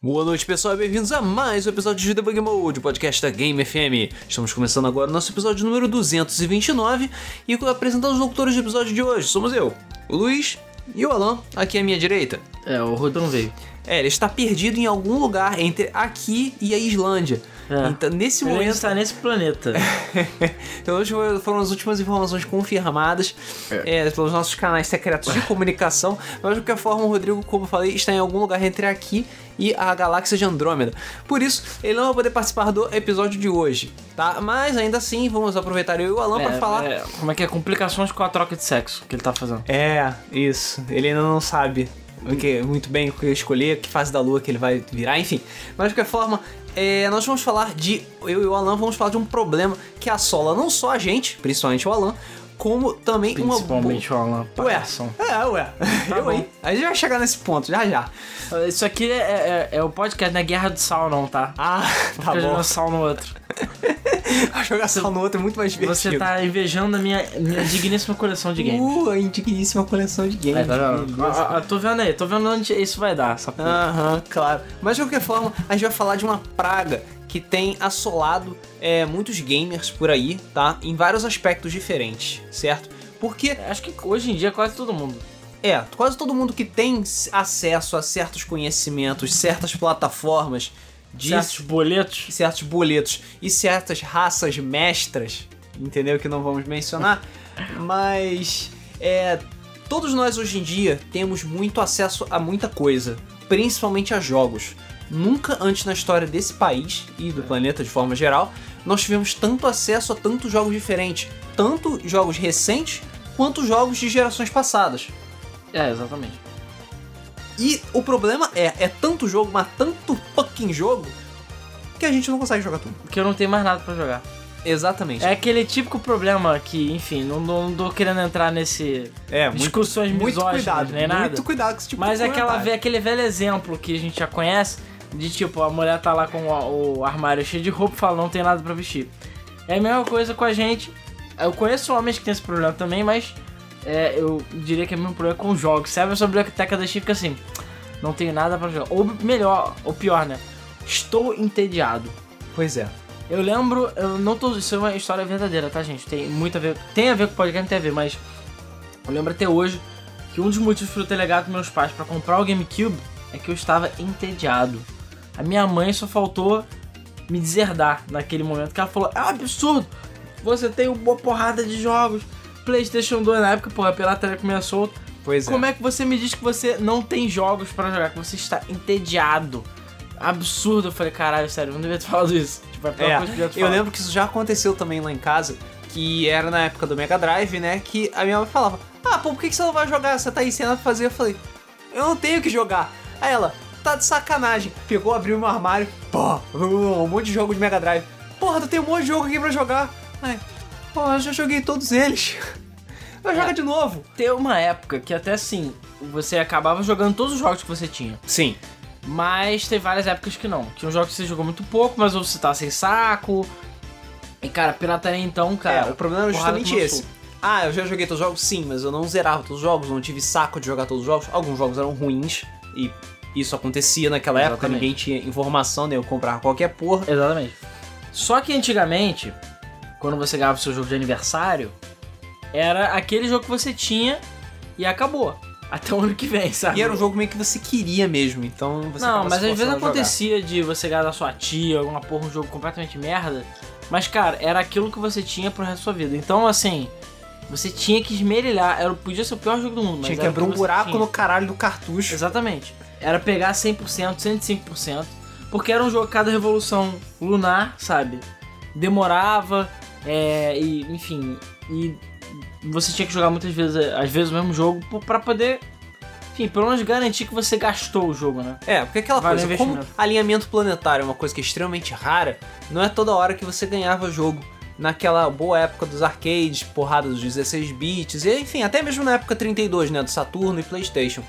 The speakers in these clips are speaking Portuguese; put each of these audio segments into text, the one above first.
Boa noite, pessoal, e bem-vindos a mais um episódio de Debug Mode, podcast da Game FM. Estamos começando agora o nosso episódio número 229 e apresentando os locutores do episódio de hoje. Somos eu, o Luiz e o Alan, aqui à minha direita. É, o Rodão veio. É, ele está perdido em algum lugar entre aqui e a Islândia. É. Então, nesse Ele ainda momento. está nesse planeta. Então, hoje foram as últimas informações confirmadas é, pelos nossos canais secretos de comunicação. Mas, de qualquer forma, o Rodrigo, como eu falei, está em algum lugar entre aqui e a galáxia de Andrômeda. Por isso, ele não vai poder participar do episódio de hoje, tá? Mas, ainda assim, vamos aproveitar eu e o Alan para É, falar... é, como é que é? Complicações com a troca de sexo que ele tá fazendo. É, isso. Ele ainda não sabe o que, muito bem o que escolher, que fase da lua que ele vai virar, enfim. Mas de qualquer forma, é, nós vamos falar de. Eu e o Alan vamos falar de um problema que assola não só a gente, principalmente o Alan, como também Principalmente o Alan. uma. Ué, é, ué. Tá eu, bom. hein? A gente vai chegar nesse ponto, já já. Isso aqui é, é, é o podcast, não é Guerra do Sal, não, tá? Ah, tá Fica bom. jogando sal no outro. Jogar sal no outro é muito mais divertido. Você tá invejando a minha, minha digníssima coleção de games. Uh, a indigníssima coleção de games. É, tá vendo? beleza. Ah, ah, tô vendo aí, tô vendo onde isso vai dar. Aham, claro. Mas de qualquer forma, a gente vai falar de uma praga que tem assolado é, muitos gamers por aí, tá? Em vários aspectos diferentes, certo? Porque, Acho que hoje em dia quase todo mundo. é, quase todo mundo que tem acesso a certos conhecimentos, certas plataformas, de Certos boletos. certos boletos e certas raças mestras, entendeu? Que não vamos mencionar, mas é, todos nós hoje em dia temos muito acesso a muita coisa, principalmente a jogos. Nunca antes na história desse país e do planeta de forma geral, nós tivemos tanto acesso a tantos jogos diferentes, tanto jogos recentes quanto jogos de gerações passadas. É, exatamente. E o problema é, é tanto jogo, mas tanto fucking jogo, que a gente não consegue jogar tudo. Porque eu não tenho mais nada pra jogar. Exatamente. É aquele típico problema que, enfim, não, não tô querendo entrar nesse É, discussões muito misóginas, cuidado, nem nada. muito cuidado com esse tipo Mas de é aquela, comentário. ve- aquele velho exemplo que a gente já conhece, de tipo, a mulher tá lá com o, o armário cheio de roupa e fala, não tem nada pra vestir. É a mesma coisa com a gente. Eu conheço homens que tem esse problema também, mas é, eu diria que é o mesmo problema com jogos. Você abre a sua biblioteca da Steam fica assim, não tenho nada pra jogar. Ou melhor, ou pior, né? Estou entediado. Pois é. Eu lembro, eu não tô. Isso é uma história verdadeira, tá, gente? Tem muito a ver. Tem a ver com podcast, não tem a ver, mas. Eu lembro até hoje que um dos motivos pra eu ter legado meus pais pra comprar o GameCube é que eu estava entediado. A minha mãe só faltou me deserdar naquele momento, que ela falou: É um absurdo! Você tem uma porrada de jogos. PlayStation 2 na época, porra, a pirataria solta. Pois é. Como é que você me diz que você não tem jogos pra jogar, que você está entediado? Absurdo. Eu falei, caralho, sério, não devia ter falado isso. Tipo, é É, coisa que eu eu lembro que isso já aconteceu também lá em casa, que era na época do Mega Drive, né? Que a minha mãe falava: Ah, pô, por que que você não vai jogar? Você tá aí sem nada pra fazer. Eu falei: Eu não tenho que jogar. Aí ela, tá de sacanagem. Pegou, abriu meu armário, pô, um monte de jogo de Mega Drive. Porra, tu tem um monte de jogo aqui pra jogar. Aí, pô, eu já joguei todos eles. Eu joga É. de novo. Tem uma época que até assim, você acabava jogando todos os jogos que você tinha. Sim. Mas tem várias épocas que não. Tinha um jogo que você jogou muito pouco, mas ou você tá sem saco. E cara, pirataria então, cara. é, o problema é porrada justamente esse. Ah, eu já joguei todos os jogos? Sim, mas eu não zerava todos os jogos, não tive saco de jogar todos os jogos. Alguns jogos eram ruins e isso acontecia naquela época, Exatamente. ninguém tinha informação, né? Eu comprava qualquer porra. Exatamente. Só que antigamente, quando você ganhava o seu jogo de aniversário, era aquele jogo que você tinha e acabou. Até o ano que vem, sabe? E era um jogo meio que você queria mesmo, então você Não, mas às vezes acontecia de você ganhar da sua tia, alguma porra, um jogo completamente merda. Mas, cara, era aquilo que você tinha pro resto da sua vida. Então, assim, você tinha que esmerilhar. Era, podia ser o pior jogo do mundo, mas Tinha que abrir um buraco tinha. no caralho do cartucho. Exatamente. Era pegar 100%, 105%. Porque era um jogo que cada revolução lunar, sabe? Demorava, é, e, enfim, e você tinha que jogar muitas vezes, às vezes o mesmo jogo, pra poder, enfim, pelo menos garantir que você gastou o jogo, né? É, porque aquela Vale o coisa, como alinhamento planetário é uma coisa que é extremamente rara, não é toda hora que você ganhava jogo. Naquela boa época dos arcades, porrada dos 16 bits, e enfim, até mesmo na época 32, né, do Saturno e Playstation.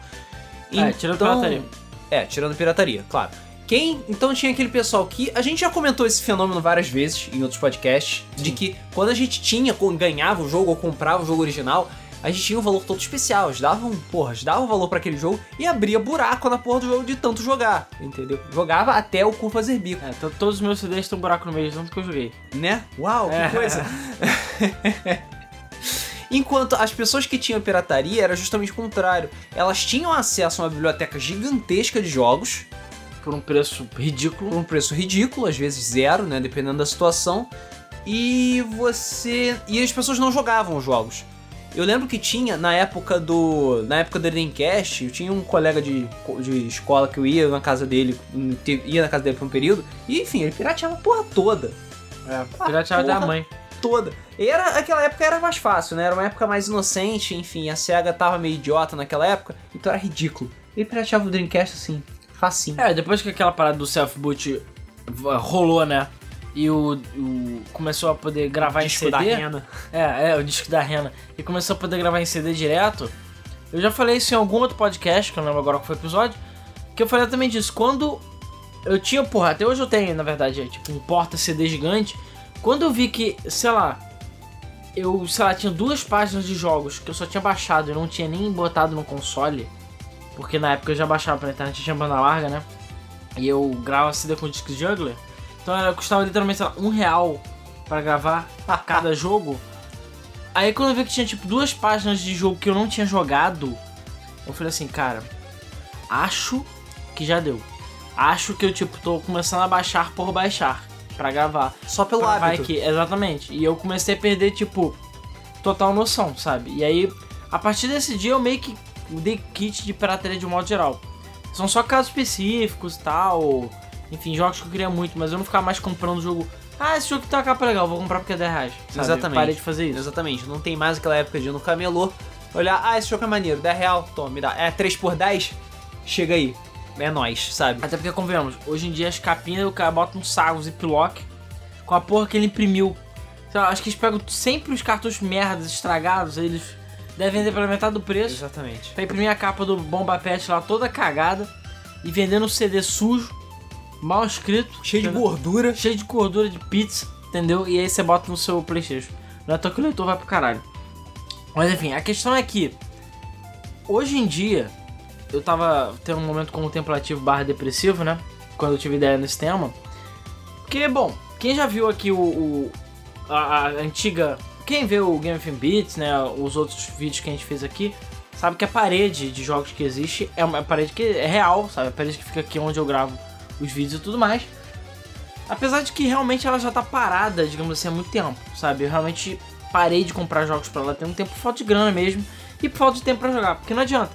É, tirando pirataria. É, tirando pirataria, claro. Quem, então tinha aquele pessoal que a gente já comentou esse fenômeno várias vezes em outros podcasts, de que quando a gente tinha, ganhava o jogo ou comprava o jogo original, a gente tinha um valor todo especial. A gente dava um, porra, a gente dava um valor pra aquele jogo e abria buraco na porra do jogo de tanto jogar, entendeu? Jogava até o cu fazer bico, É, to- todos os meus CDs um buraco no meio, de tanto que eu joguei. né? Uau, que É. coisa! Enquanto as pessoas que tinham pirataria era justamente o contrário. Elas tinham acesso a uma biblioteca gigantesca de jogos, Por um preço por ridículo. um preço ridículo, às vezes zero, né, dependendo da situação. E você e as pessoas não jogavam os jogos. Eu lembro que tinha na época do na época do Dreamcast, eu tinha um colega de, de escola que eu ia na casa dele, ia na casa dele por um período, e enfim, ele pirateava a porra toda, É, pirateava da mãe. toda. E era aquela época era mais fácil, né? Era uma época mais inocente, enfim, a Sega tava meio idiota naquela época, então era ridículo. Ele pirateava o Dreamcast assim, facinho. É, depois que aquela parada do self-boot v- rolou, né? E o, o- começou a poder gravar Disco em da CD. Rena. É, é, o disco da Rena. E começou a poder gravar em CD direto. Eu já falei isso em algum outro podcast, que eu não lembro agora qual foi o episódio. Que eu falei também disso. Quando eu tinha, porra, até hoje eu tenho, na verdade, é, tipo um porta-CD gigante. Quando eu vi que, sei lá, eu, sei lá, tinha duas páginas de jogos que eu só tinha baixado e não tinha nem botado no console. Porque na época eu já baixava pela internet, tinha banda larga, né? E eu gravo CD com disco juggler. Então era, custava literalmente, lá, um real pra gravar cada jogo. Aí quando eu vi que tinha tipo duas páginas de jogo que eu não tinha jogado, eu falei assim, cara, acho que já deu. Acho que eu tipo tô começando a baixar por baixar pra gravar. Só pelo Pra vai hábito. que, exatamente. E eu comecei a perder tipo total noção, sabe? E aí a partir desse dia eu meio que dei kit de pirataria de um modo geral. São só casos específicos e tal. Enfim, jogos que eu queria muito, mas eu não ficava mais comprando jogo. Ah, esse jogo tem uma capa legal, vou comprar porque é 10 reais. sabe? Exatamente. Parei de fazer isso. Exatamente, não tem mais aquela época de ir no camelô, olhar, ah, esse jogo é maneiro, 10 real, toma, me dá. É 3 por 10? Chega aí. É nóis, sabe? Até porque, convenhamos, hoje em dia as capinhas o cara bota um saco ziplock com a porra que ele imprimiu. Sei lá, acho que eles pegam sempre os cartuchos merdas estragados, aí eles devem vender pela metade do preço. Exatamente. Pra imprimir a capa do Bomba Pet lá toda cagada e vendendo um CD sujo, mal escrito, Cheio de gordura. cheio de gordura de pizza, entendeu? E aí você bota no seu Playstation. Não é toa que o leitor vai pro caralho. Mas enfim, a questão é que hoje em dia eu tava tendo um momento contemplativo barra depressivo, né? Quando eu tive ideia nesse tema. Porque, bom, quem já viu aqui o, o- a, a antiga. Quem vê o Game of Beats, né? Os outros vídeos que a gente fez aqui, sabe que a parede de jogos que existe é uma parede que é real, sabe? A parede que fica aqui onde eu gravo os vídeos e tudo mais. Apesar de que realmente ela já tá parada, digamos assim, há muito tempo, sabe? Eu realmente parei de comprar jogos pra ela tem um tempo por falta de grana mesmo e por falta de tempo pra jogar, porque não adianta.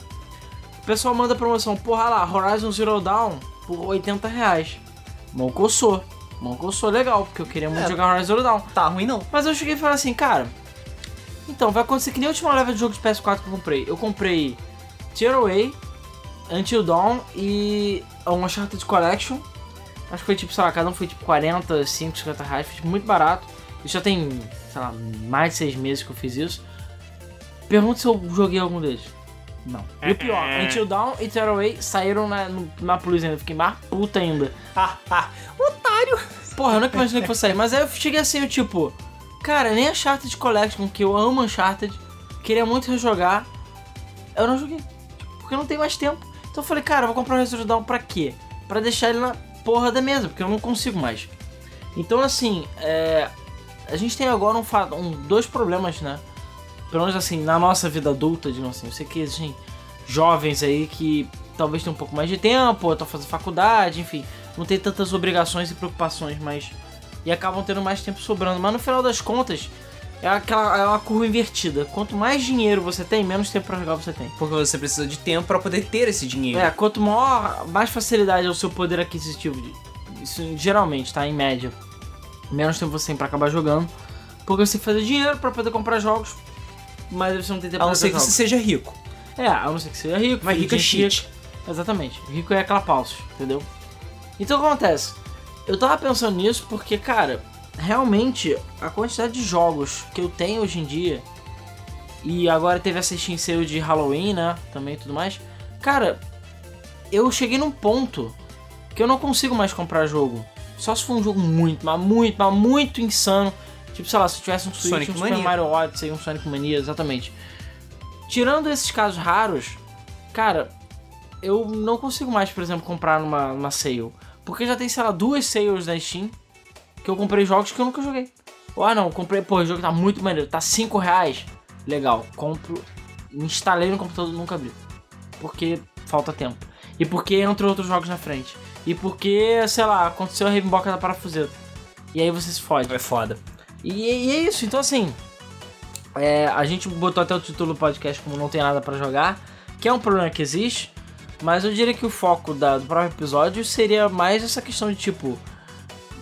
O pessoal manda promoção, porra lá, Horizon Zero Dawn por 80 reais. Mão coçou. Mão coçou legal, porque eu queria muito É. jogar Horizon Zero Dawn. Tá ruim não. Mas eu cheguei e falei assim, cara. Então, vai acontecer que nem a última leva de jogo de PS4 que eu comprei. Eu comprei Tearaway, Until Dawn e a Uncharted Collection. Acho que foi tipo, sei lá, cada um foi tipo 40, 5, 50 reais, foi tipo, muito barato. E já tem, sei lá, mais de 6 meses que eu fiz isso. Pergunta se eu joguei algum deles. Não. E o pior, Until Dawn e Tearaway saíram na, na Plus ainda. Fiquei mais puta ainda. Otário. Porra, eu nunca imaginei que fosse sair. Mas aí eu cheguei assim, eu tipo... Cara, nem a Uncharted Collection, que eu amo Uncharted, queria muito rejogar, eu não joguei. Porque eu não tenho mais tempo. Então eu falei, cara, eu vou comprar o Resident Dawn pra quê? Pra deixar ele na porra da mesa, porque eu não consigo mais. Então assim, é... A gente tem agora um, um dois problemas, né? Pelo menos assim, na nossa vida adulta, digamos assim. Eu sei que existem jovens aí que talvez tenham um pouco mais de tempo, ou estão fazendo faculdade, enfim. Não tem tantas obrigações e preocupações, mas. E acabam tendo mais tempo sobrando. Mas no final das contas, é aquela é uma curva invertida. Quanto mais dinheiro você tem, menos tempo pra jogar você tem. Porque você precisa de tempo pra poder ter esse dinheiro. É, quanto maior, mais facilidade é o seu poder aquisitivo. de- Isso geralmente, tá? Em média. Menos tempo você tem pra acabar jogando. Porque você tem que fazer dinheiro pra poder comprar jogos. Mas você não tem tempo A pra não ser que você seja rico. É, a não ser que seja rico. Mas filho rico é cheat. Exatamente. Rico é clapaucios, entendeu? Então o que acontece? Eu tava pensando nisso porque, cara, realmente a quantidade de jogos que eu tenho hoje em dia e agora teve essa Steam Sale de Halloween, né? Também e tudo mais. Cara, eu cheguei num ponto que eu não consigo mais comprar jogo. Só se for um jogo muito, mas muito, mas muito insano. Tipo, sei lá, se tivesse um Switch, Sonic um Super Mania. Mario Odyssey, um Sonic Mania, exatamente. tirando esses casos raros, cara, eu não consigo mais, por exemplo, comprar numa, numa sale. Porque já tem, sei lá, duas sales na Steam que eu comprei jogos que eu nunca joguei. Ou, ah não, comprei, pô, o jogo tá muito maneiro, tá 5 reais. Legal, compro, instalei no computador e nunca abri. Porque falta tempo. E porque entram outros jogos na frente. E porque, sei lá, aconteceu a Ravenboca da Parafuseta. E aí você se fode. É foda. E, e é isso, então assim. é, a gente botou até o título do podcast como não tem nada pra jogar, que é um problema que existe, mas eu diria que o foco da- do próprio episódio seria mais essa questão de tipo.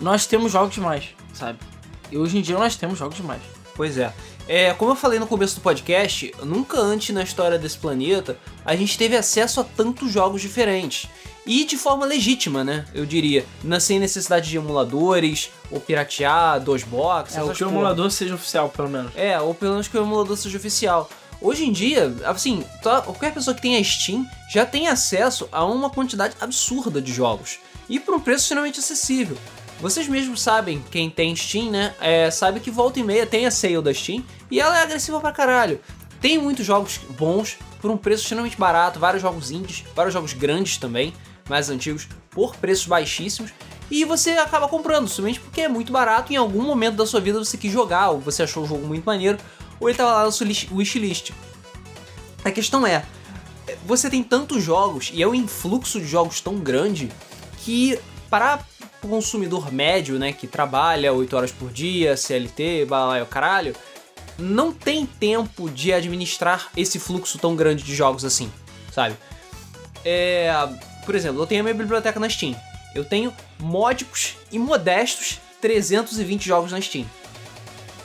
Nós temos jogos demais, sabe? E hoje em dia nós temos jogos demais. Pois é. É, como eu falei no começo do podcast, nunca antes na história desse planeta a gente teve acesso a tantos jogos diferentes. E de forma legítima, né? Eu diria. Na- Sem necessidade de emuladores, ou piratear, DOSBox, É, o essas que o emulador seja oficial, pelo menos. É, ou pelo menos que o emulador seja oficial. Hoje em dia, assim, tá- qualquer pessoa que tenha Steam já tem acesso a uma quantidade absurda de jogos. E por um preço extremamente acessível. Vocês mesmos sabem, quem tem Steam, né? É, sabe que volta e meia tem a sale da Steam e ela é agressiva pra caralho. Tem muitos jogos bons por um preço extremamente barato, vários jogos indies, vários jogos grandes também, mais antigos, por preços baixíssimos. E você acaba comprando, somente porque é muito barato em algum momento da sua vida você quis jogar, ou você achou o jogo muito maneiro, ou ele tava lá seu list- wishlist. A questão é, você tem tantos jogos e é um influxo de jogos tão grande que para o consumidor médio, né, que trabalha 8 horas por dia, CLT, balai o caralho, não tem tempo de administrar esse fluxo tão grande de jogos assim, sabe? É, por exemplo, eu tenho a minha biblioteca na Steam. Eu tenho módicos e modestos 320 jogos na Steam.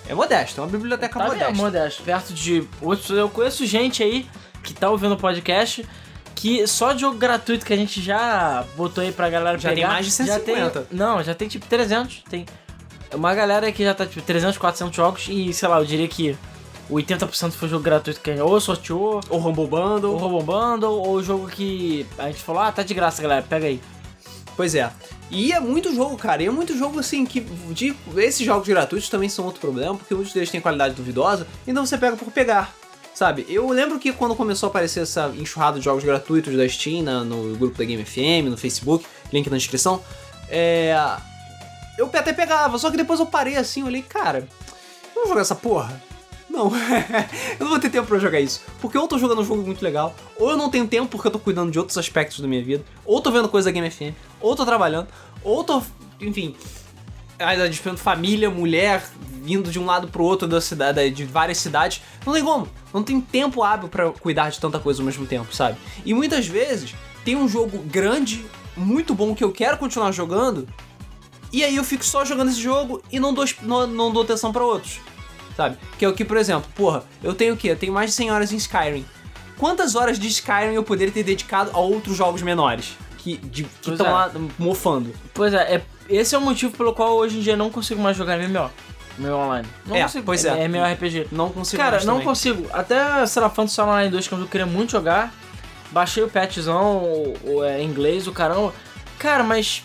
É modesto, é uma biblioteca Tá modesta. bem, modesto. Perto de outros. Eu conheço gente aí que tá ouvindo o podcast que só de jogo gratuito que a gente já botou aí pra galera Já pegar. tem mais de já 150. tem- não, já tem tipo 300. Tem uma galera que já tá tipo 300, 400 jogos e sei lá, eu diria que 80% foi jogo gratuito que a gente ou sorteou, Ou Rumble Bundle. ou bundle, ou jogo que a gente falou, ah, tá de graça, galera, pega aí. Pois é. E é muito jogo, cara. E é muito jogo assim que. De, esses jogos gratuitos também são outro problema, porque muitos deles têm qualidade duvidosa, então você pega por pegar. Sabe? Eu lembro que quando começou a aparecer essa enxurrada de jogos gratuitos da Steam na- no grupo da Game FM, no Facebook, link na descrição, é. Eu até pegava, só que depois eu parei assim, olhei, cara, vou jogar essa porra? Não, eu não vou ter tempo pra jogar isso. Porque ou eu tô jogando um jogo muito legal, ou eu não tenho tempo porque eu tô cuidando de outros aspectos da minha vida, ou tô vendo coisa da Game FM, ou tô trabalhando, ou tô, enfim, ainda família, mulher, vindo de um lado pro outro da cidade, de várias cidades. Não tem como, não tem tempo hábil pra cuidar de tanta coisa ao mesmo tempo, sabe? E muitas vezes tem um jogo grande, muito bom que eu quero continuar jogando, e aí eu fico só jogando esse jogo e não dou, não, não dou atenção pra outros. Sabe? Que é o que, por exemplo, porra, eu tenho o quê? Eu tenho mais de 100 horas em Skyrim. Quantas horas de Skyrim eu poderia ter dedicado a outros jogos menores? Que estão é. lá mofando. Pois é, é, esse é o motivo pelo qual hoje em dia eu não consigo mais jogar MMO. MMO online. Não É, consigo. pois é. MMORPG. Não consigo Cara, não também. consigo. Até, Phantasy Star Online 2, que eu queria muito jogar. Baixei o patchzão, o, o, é, inglês, o caramba. Cara, mas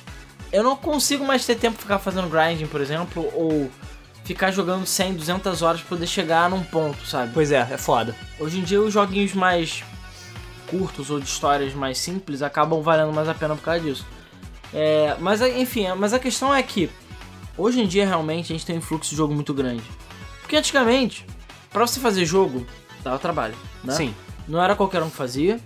eu não consigo mais ter tempo pra ficar fazendo grinding, por exemplo, ou ficar jogando 100, 200 horas pra poder chegar num ponto, sabe? Pois é, é foda. Hoje em dia os joguinhos mais curtos ou de histórias mais simples acabam valendo mais a pena por causa disso. É, mas enfim, mas a questão é que hoje em dia realmente a gente tem um fluxo de jogo muito grande. Porque antigamente, pra você fazer jogo, dava trabalho, né? Sim. Não era qualquer um que fazia,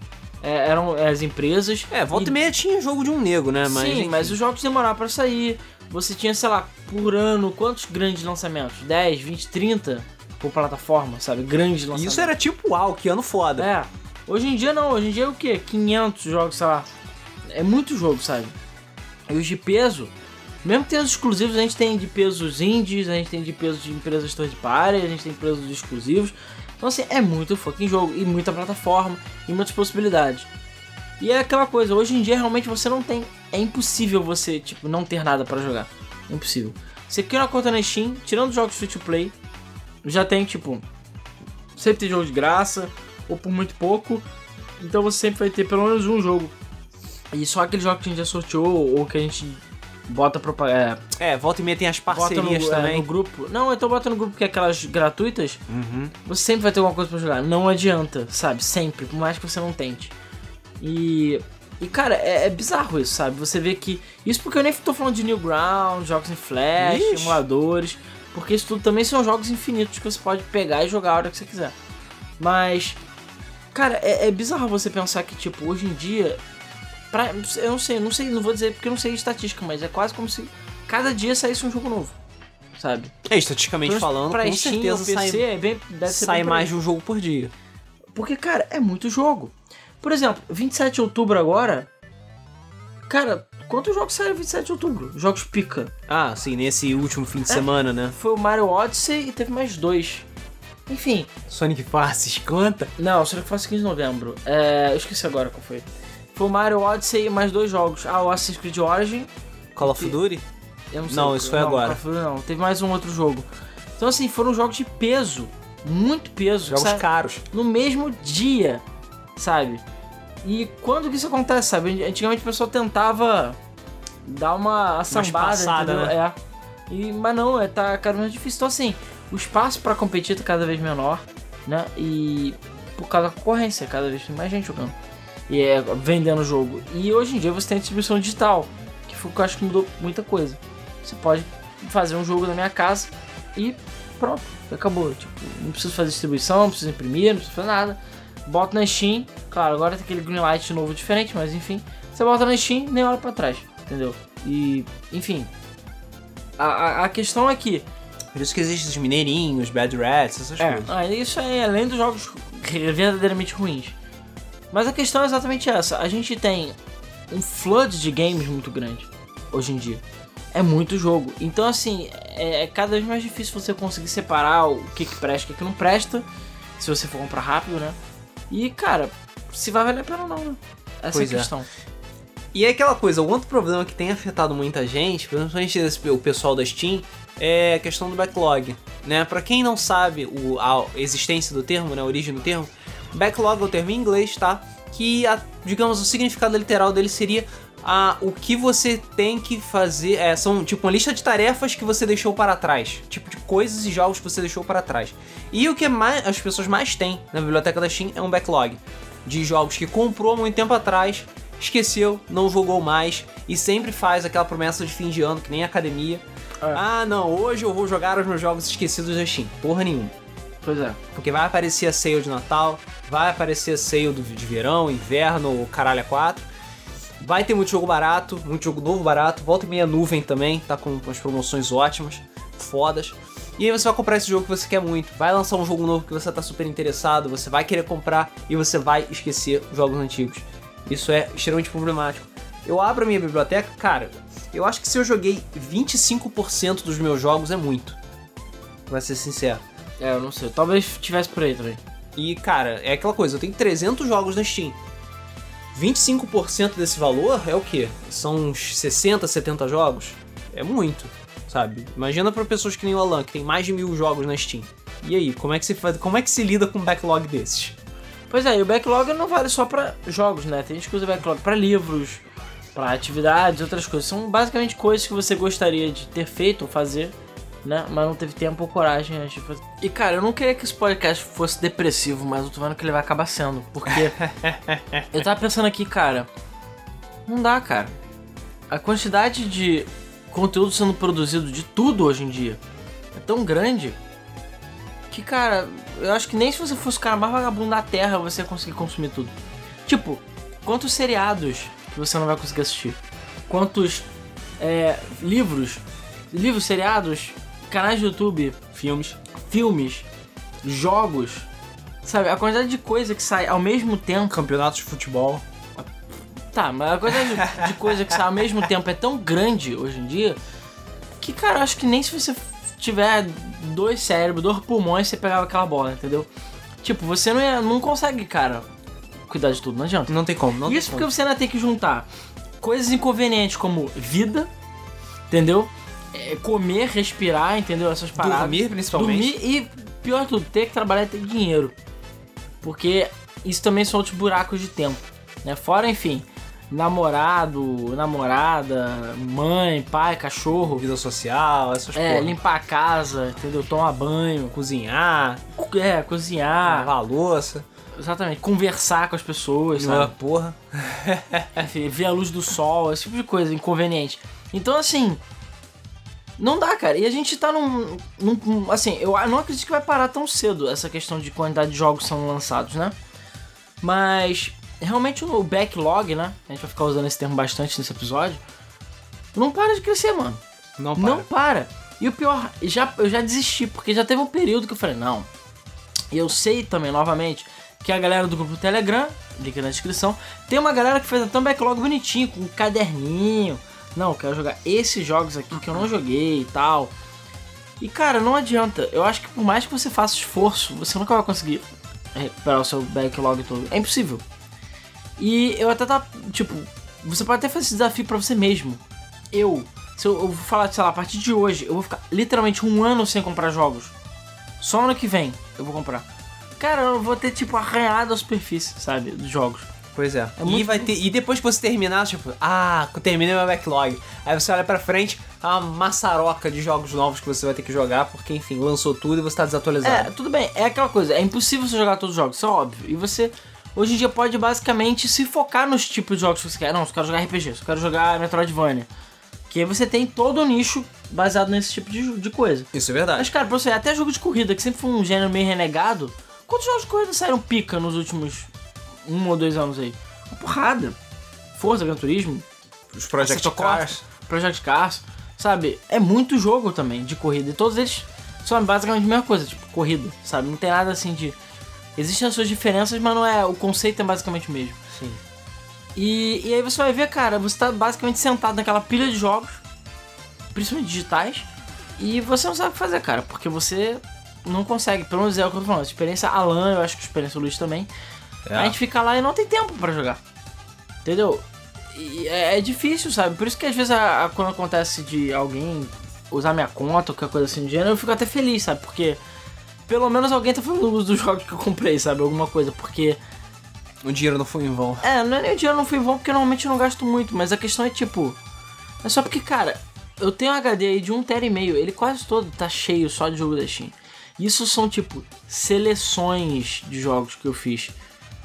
é, eram as empresas. É, volta e meia tinha jogo de um nego, né? Mas, Sim, enfim. mas os jogos demoravam pra sair. Você tinha, sei lá, por ano, quantos grandes lançamentos? 10, 20, 30 por plataforma, sabe? Grandes lançamentos. Isso era tipo, uau, que ano foda. É. Hoje em dia não, hoje em dia é o quê? 500 jogos, sei lá. É muito jogo, sabe? E os de peso, mesmo que tenha os exclusivos, a gente tem de pesos indies, a gente tem de peso de empresas third party, a gente tem pesos exclusivos. Então assim, é muito fucking jogo e muita plataforma e muitas possibilidades. E é aquela coisa, hoje em dia realmente você não tem, é impossível você, tipo, não ter nada pra jogar. É impossível. Você cria uma conta na Steam, tirando os jogos free to play, já tem tipo, sempre tem jogo de graça, ou por muito pouco. Então você sempre vai ter pelo menos um jogo. E só aquele jogo que a gente já sorteou, ou que a gente bota propaganda. É, volta e meia tem as bota parcerias no, é, também. no grupo. Não, então bota no grupo que é aquelas gratuitas. Uhum. Você sempre vai ter alguma coisa pra jogar. Não adianta, sabe? Sempre, por mais que você não tente. E. E, cara, é, é bizarro isso, sabe? Você vê que. Isso porque eu nem tô falando de Newground, jogos em Flash, Ixi. emuladores. Porque isso tudo também são jogos infinitos que você pode pegar e jogar a hora que você quiser. Mas. Cara, é, é bizarro você pensar que, tipo, hoje em dia. Pra, eu não sei, não sei, não vou dizer porque eu não sei estatística, mas é quase como se cada dia saísse um jogo novo. Sabe? É, estatisticamente falando, pra com Steam certeza PC, sai, é bem, deve ser sai mais de um jogo por dia. Porque, cara, é muito jogo. Por exemplo, 27 de outubro agora. Cara, quantos jogos saíram 27 de outubro? Jogos pica. Ah, sim, nesse último fim É. de semana, né? Foi o Mario Odyssey e teve mais dois. Enfim, Sonic Faces, conta? não, que foi 15 de novembro. É, eu esqueci agora qual foi. Foi o Mario Odyssey e mais dois jogos. Ah, o Assassin's Creed Origin. Call of Duty? Eu não, sei Não, isso foi não, agora. Call of Duty Não, teve mais um outro jogo. Então, assim, foram jogos de peso. Muito peso. Jogos caros. no mesmo dia, sabe? E quando que isso acontece, sabe? Antigamente o pessoal tentava dar uma sambada, entendeu? né? É. E, mas não, é, tá cada vez mais difícil. Então assim, o espaço pra competir tá cada vez menor, né? E por causa da concorrência, cada vez tem mais gente jogando. E é vendendo o jogo. E hoje em dia você tem a distribuição digital, que foi o que eu acho que mudou muita coisa. Você pode fazer um jogo na minha casa e pronto, acabou. Tipo, não preciso fazer distribuição, não preciso imprimir, não preciso fazer nada. Bota na Steam, claro, agora tem aquele Greenlight novo diferente, mas enfim. Você bota na Steam, nem olha pra trás, entendeu? E, enfim. A, a, a questão é que Por isso que existem os mineirinhos, Bad Rats, essas é, coisas. ah, isso é além dos jogos verdadeiramente ruins. Mas a questão é exatamente essa. A gente tem um flood de games muito grande hoje em dia. É muito jogo. Então, assim, é, é cada vez mais difícil você conseguir separar o que, que presta e o que, que não presta. Se você for comprar rápido, né? E, cara, se vai valer a pena ou não, né? Essa Pois é é. a questão. E é aquela coisa, o outro problema que tem afetado muita gente, principalmente esse- o pessoal da Steam, é a questão do backlog, né? Pra quem não sabe o, a existência do termo, né, a origem do termo, backlog é o termo em inglês, tá? Que, a- digamos, o significado literal dele seria a, o que você tem que fazer, é, são tipo uma lista de tarefas que você deixou para trás, tipo de coisas e jogos que você deixou para trás. E o que mais, as pessoas mais têm na biblioteca da Steam é um backlog de jogos que comprou muito tempo atrás, esqueceu, não jogou mais e sempre faz aquela promessa de fim de ano, que nem academia. É. Ah, não, hoje eu vou jogar os meus jogos esquecidos da Steam. Porra nenhuma. Pois é. Porque vai aparecer a sale de Natal, vai aparecer a sale de verão, inverno, o caralho a 4. Vai ter muito jogo barato, muito jogo novo barato. Volta e meia nuvem também, tá com umas promoções ótimas, fodas. E aí você vai comprar esse jogo que você quer muito. Vai lançar um jogo novo que você tá super interessado, você vai querer comprar e você vai esquecer os jogos antigos. Isso é extremamente problemático. Eu abro a minha biblioteca, cara, eu acho que se eu joguei 25% dos meus jogos é muito. Pra ser sincero. É, eu não sei. Talvez tivesse por aí também. E, cara, é aquela coisa, eu tenho 300 jogos na Steam. 25% desse valor é o quê? São uns 60, 70 jogos? É muito, sabe? Imagina pra pessoas que nem o Alan, que tem mais de mil jogos na Steam. E aí, como é que se faz, como é que se lida com um backlog desses? Pois é, e o backlog não vale só pra jogos, né? Tem gente que usa backlog pra livros, pra atividades, outras coisas. São basicamente coisas que você gostaria de ter feito ou fazer, né? Mas não teve tempo ou coragem antes de fazer. E cara, eu não queria que esse podcast fosse depressivo, mas eu tô vendo que ele vai acabar sendo. Porque eu tava pensando aqui, cara, não dá, cara. A quantidade de conteúdo sendo produzido de tudo hoje em dia é tão grande que, cara, eu acho que nem se você fosse o cara mais vagabundo da Terra você ia conseguir consumir tudo. Tipo, quantos seriados que você não vai conseguir assistir? Quantos é, livros, livros, seriados, canais de YouTube, Filmes. filmes, jogos, sabe? A quantidade de coisa que sai ao mesmo tempo. Campeonatos de futebol. Tá, mas a quantidade de, de coisa que sai ao mesmo tempo é tão grande hoje em dia que, cara, acho que nem se você tiver dois cérebros, dois pulmões, você pegava aquela bola, entendeu? Tipo, você não, ia, não consegue, cara, cuidar de tudo, não adianta. Não tem como, não Isso porque como. você ainda tem que juntar coisas inconvenientes como vida, entendeu? É, comer, respirar, entendeu? Essas paradas. Dormir, principalmente. Dormir e, pior de tudo, ter que trabalhar e ter dinheiro. Porque isso também são outros buracos de tempo. Né? Fora, enfim, namorado, namorada, mãe, pai, cachorro. Vida social, essas É, porra. limpar a casa, entendeu? Tomar banho, Cozinhar, é, cozinhar, lavar a louça. exatamente, conversar com as pessoas, Ah, sabe? porra. Enfim, ver a luz do sol, esse tipo de coisa inconveniente. Então, assim, não dá, cara. E a gente tá num, num- Assim, eu não acredito que vai parar tão cedo essa questão de quantidade de jogos são lançados, né? Mas, realmente, o backlog, né? A gente vai ficar usando esse termo bastante nesse episódio. Não para de crescer, mano. Não para. Não para. E o pior, já, eu já desisti, porque já teve um período que eu falei, não. E eu sei também, novamente, que a galera do grupo Telegram, link na descrição, tem uma galera que fez até um backlog bonitinho, com um caderninho. Não, eu quero jogar esses jogos aqui que eu não joguei e tal. E cara, não adianta. Eu acho que por mais que você faça esforço, você nunca vai conseguir recuperar o seu backlog todo. É impossível. E eu até tá, tipo, você pode até fazer esse desafio pra você mesmo. Eu, se eu, eu vou falar, sei lá, a partir de hoje, eu vou ficar literalmente um ano sem comprar jogos. Só ano que vem eu vou comprar. Cara, eu vou ter, tipo, arranhado a superfície, sabe, dos jogos. Pois é. É e, vai ter, e depois que você terminar, tipo, ah, terminei meu backlog. Aí você olha pra frente, é uma maçaroca de jogos novos que você vai ter que jogar, porque, enfim, lançou tudo e você tá É, desatualizado. tudo bem, é aquela coisa, é impossível você jogar todos os jogos, isso é óbvio. E você, hoje em dia, pode basicamente se focar nos tipos de jogos que você quer. Não, eu quero jogar RPG, eu quero jogar Metroidvania. Que aí você tem todo o nicho baseado nesse tipo de, de coisa. Isso é verdade. Mas, cara, pra você, até jogo de corrida, que sempre foi um gênero meio renegado, quantos jogos de corrida saíram pica nos últimos um ou dois anos aí? Uma porrada. Forza, Gran Turismo, Os Project Cars. Project Cars, sabe? É muito jogo também de corrida. E todos eles são basicamente a mesma coisa, tipo, corrida, sabe? Não tem nada assim de. Existem as suas diferenças, mas não é. O conceito é basicamente o mesmo. Sim. E, e aí você vai ver, cara, você tá basicamente sentado naquela pilha de jogos, principalmente digitais, e você não sabe o que fazer, cara, porque você não consegue, pelo menos é o que eu tô falando. Experiência Alan, eu acho que experiência Luiz também. É. A gente fica lá e não tem tempo pra jogar. Entendeu? E é, é difícil, sabe? Por isso que às vezes a- a- quando acontece de alguém usar minha conta ou qualquer coisa assim do gênero, eu fico até feliz, sabe? Porque pelo menos alguém tá falando uso dos jogos que eu comprei, sabe? Alguma coisa. Porque. O dinheiro não foi em vão. É, não é nem o dinheiro não foi bom porque normalmente eu não gasto muito, mas a questão é tipo. É só porque, cara, eu tenho um HD aí de 1 tera e meio, ele quase todo tá cheio só de jogo da Steam. Isso são tipo seleções de jogos que eu fiz.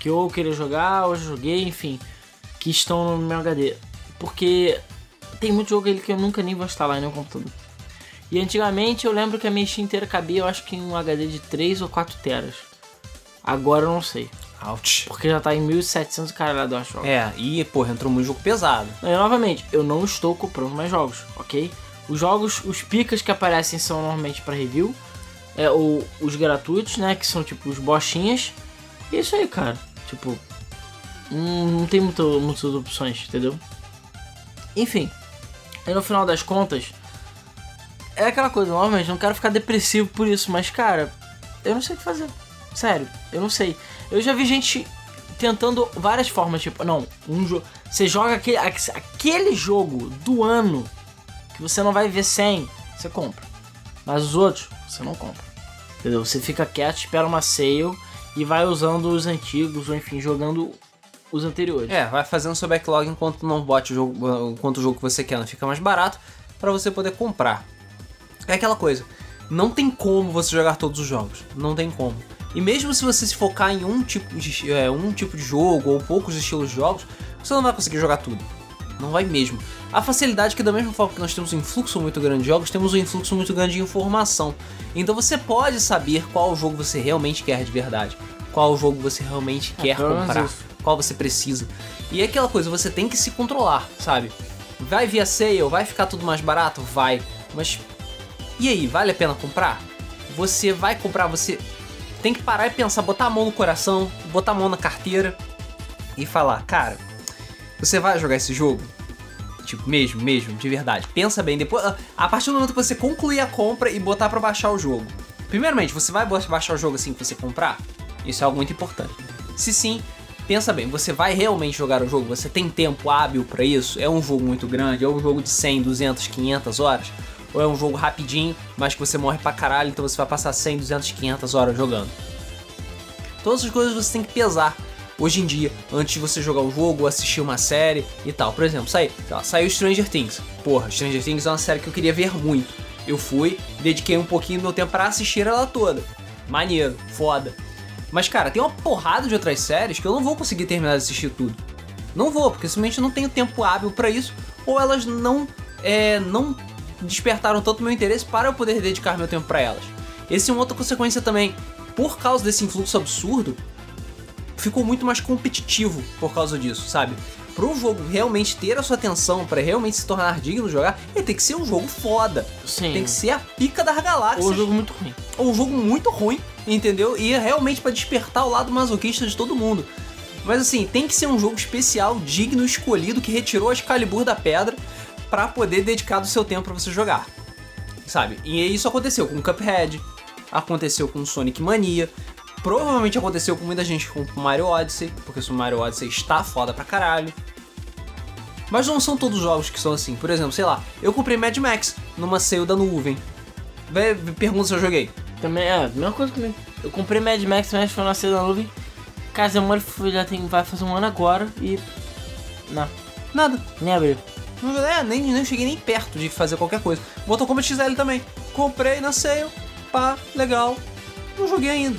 Que eu queria jogar, ou joguei, enfim. Que estão no meu HD. Porque tem muito jogo que eu nunca nem vou instalar nenhum computador. E antigamente eu lembro que a minha Steam inteira cabia, eu acho que em um HD de 3 ou 4 teras. Agora eu não sei. Ouch. Porque já tá em 1700 caralho, eu acho. É, e, porra, entrou muito jogo pesado. E, novamente, eu não estou comprando mais jogos, ok? Os jogos, os picas que aparecem são normalmente para review. É, ou os gratuitos, né? Que são tipo os bochinhas. E é isso aí, cara. Tipo, não, não tem muito, muitas opções, entendeu? Enfim, aí no final das contas, é aquela coisa, novamente, não quero ficar depressivo por isso, mas cara, eu não sei o que fazer. Sério, eu não sei. Eu já vi gente tentando várias formas, tipo, não, um jogo. Você joga aquele, aquele jogo do ano que você não vai ver sem, você compra. Mas os outros, você não compra. Entendeu? Você fica quieto, espera uma sale e vai usando os antigos, ou enfim, jogando os anteriores. É, vai fazendo seu backlog enquanto não bote o jogo, enquanto o jogo que você quer não fica mais barato pra você poder comprar. É aquela coisa, não tem como você jogar todos os jogos, não tem como. E mesmo se você se focar em um tipo de, é, um tipo de jogo ou poucos estilos de jogos, você não vai conseguir jogar tudo. Não vai mesmo. A facilidade é que da mesma forma que nós temos um influxo muito grande de jogos, temos um influxo muito grande de informação. Então você pode saber qual jogo você realmente quer de verdade, qual jogo você realmente quer pelo menos comprar isso. qual você precisa. E é aquela coisa, você tem que se controlar, sabe? Vai via sale, vai ficar tudo mais barato? Vai. Mas e aí, vale a pena comprar? Você vai comprar, você tem que parar e pensar, botar a mão no coração, botar a mão na carteira e falar, cara, você vai jogar esse jogo? Tipo, mesmo, mesmo, de verdade. Pensa bem, depois, a partir do momento que você concluir a compra e botar pra baixar o jogo. Primeiramente, você vai baixar o jogo assim que você comprar? Isso é algo muito importante. Se sim, pensa bem, você vai realmente jogar o jogo? Você tem tempo hábil pra isso? É um jogo muito grande? É um jogo de 100, 200, 500 horas? Ou é um jogo rapidinho, mas que você morre pra caralho, então você vai passar 100, 200, 500 horas jogando? Todas as coisas você tem que pesar hoje em dia, antes de você jogar um jogo assistir uma série e tal. Por exemplo, sai, lá, saiu Stranger Things. Porra, Stranger Things é uma série que eu queria ver muito. Eu fui, dediquei um pouquinho do meu tempo pra assistir ela toda. Maneiro, foda. Mas, cara, tem uma porrada de outras séries que eu não vou conseguir terminar de assistir tudo. Não vou, porque simplesmente não tenho tempo hábil pra isso, ou elas não, é, não despertaram tanto meu interesse para eu poder dedicar meu tempo pra elas. Esse é uma outra consequência também. Por causa desse influxo absurdo, ficou muito mais competitivo por causa disso, sabe? Para um jogo realmente ter a sua atenção, para realmente se tornar digno de jogar, ele tem que ser um jogo foda. Sim. Tem que ser a pica das galáxias. Ou um jogo muito ruim. Ou um jogo muito ruim, entendeu? E é realmente para despertar o lado masoquista de todo mundo. Mas assim, tem que ser um jogo especial, digno, escolhido, que retirou a Excalibur da pedra para poder dedicar o seu tempo para você jogar. Sabe? E isso aconteceu com Cuphead, aconteceu com Sonic Mania, provavelmente aconteceu com muita gente com Mario Odyssey, porque o Mario Odyssey está foda pra caralho. Mas não são todos os jogos que são assim. Por exemplo, sei lá, eu comprei Mad Max numa sale da nuvem. Vê, pergunta se eu joguei. Também é a mesma coisa comigo. Eu comprei Mad Max, mas foi na cedo da nuvem. Casa Mole já tem, vai fazer um ano agora e. Não, Nada. nem abriu. É, nem, nem cheguei nem perto de fazer qualquer coisa. Mortal Kombat XL também. Comprei na sale, pá, legal. Não joguei ainda.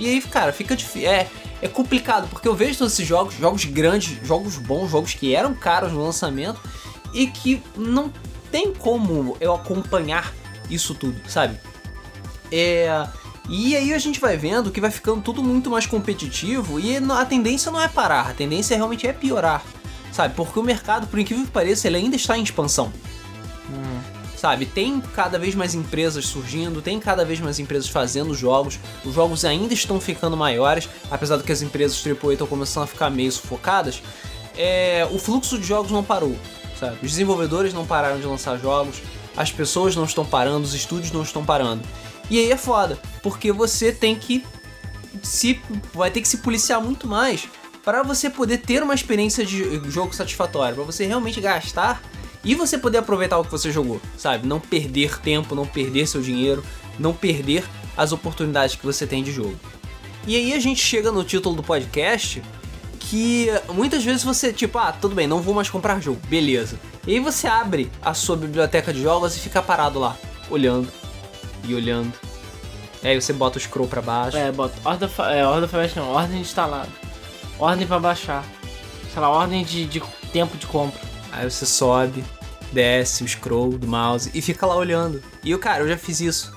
E aí, cara, fica difícil. É, é complicado, porque eu vejo todos esses jogos, jogos grandes, jogos bons, jogos que eram caros no lançamento e que não tem como eu acompanhar isso tudo, sabe? É. E aí a gente vai vendo que vai ficando tudo muito mais competitivo e a tendência não é parar, a tendência realmente é piorar, sabe? Porque o mercado, por incrível que pareça, ele ainda está em expansão. Sabe, tem cada vez mais empresas surgindo, tem cada vez mais empresas fazendo jogos, os jogos ainda estão ficando maiores, apesar do que as empresas AAA estão começando a ficar meio sufocadas, é, o fluxo de jogos não parou, sabe? Os desenvolvedores não pararam de lançar jogos, as pessoas não estão parando, os estúdios não estão parando. E aí é foda, porque você tem que se vai ter que se policiar muito mais para você poder ter uma experiência de jogo satisfatória, para você realmente gastar e você poder aproveitar o que você jogou, sabe? Não perder tempo, não perder seu dinheiro, não perder as oportunidades que você tem de jogo. E aí a gente chega no título do podcast que muitas vezes você, tipo, ah, tudo bem, não vou mais comprar jogo, beleza. E aí você abre a sua biblioteca de jogos e fica parado lá, olhando e olhando. Aí você bota o scroll pra baixo. É, bota ordem, é, ordem não, ordem de instalado. Ordem pra baixar. Sei lá, ordem de, de tempo de compra. Aí você sobe, desce o scroll do mouse e fica lá olhando. E eu, cara, eu já fiz isso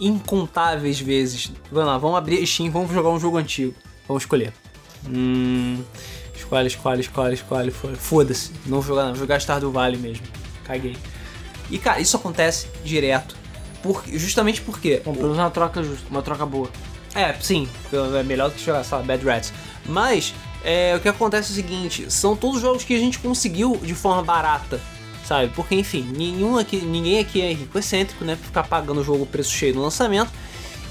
incontáveis vezes. Vamos lá, vamos abrir Steam, vamos jogar um jogo antigo. Vamos escolher. Hum. Escolhe, escolhe, escolhe, escolhe. Foda-se. Não vou jogar, não. Vou jogar Stardew Valley mesmo. Caguei. E, cara, isso acontece direto. Por, justamente porque. Bom, pelo menos uma troca justa, uma troca boa. É, sim, é melhor do que jogar, sei lá, Bad Rats. Mas, é, o que acontece é o seguinte, são todos jogos que a gente conseguiu de forma barata, sabe? Porque, enfim, nenhum aqui, ninguém aqui é rico excêntrico, né? Pra ficar pagando o jogo preço cheio no lançamento.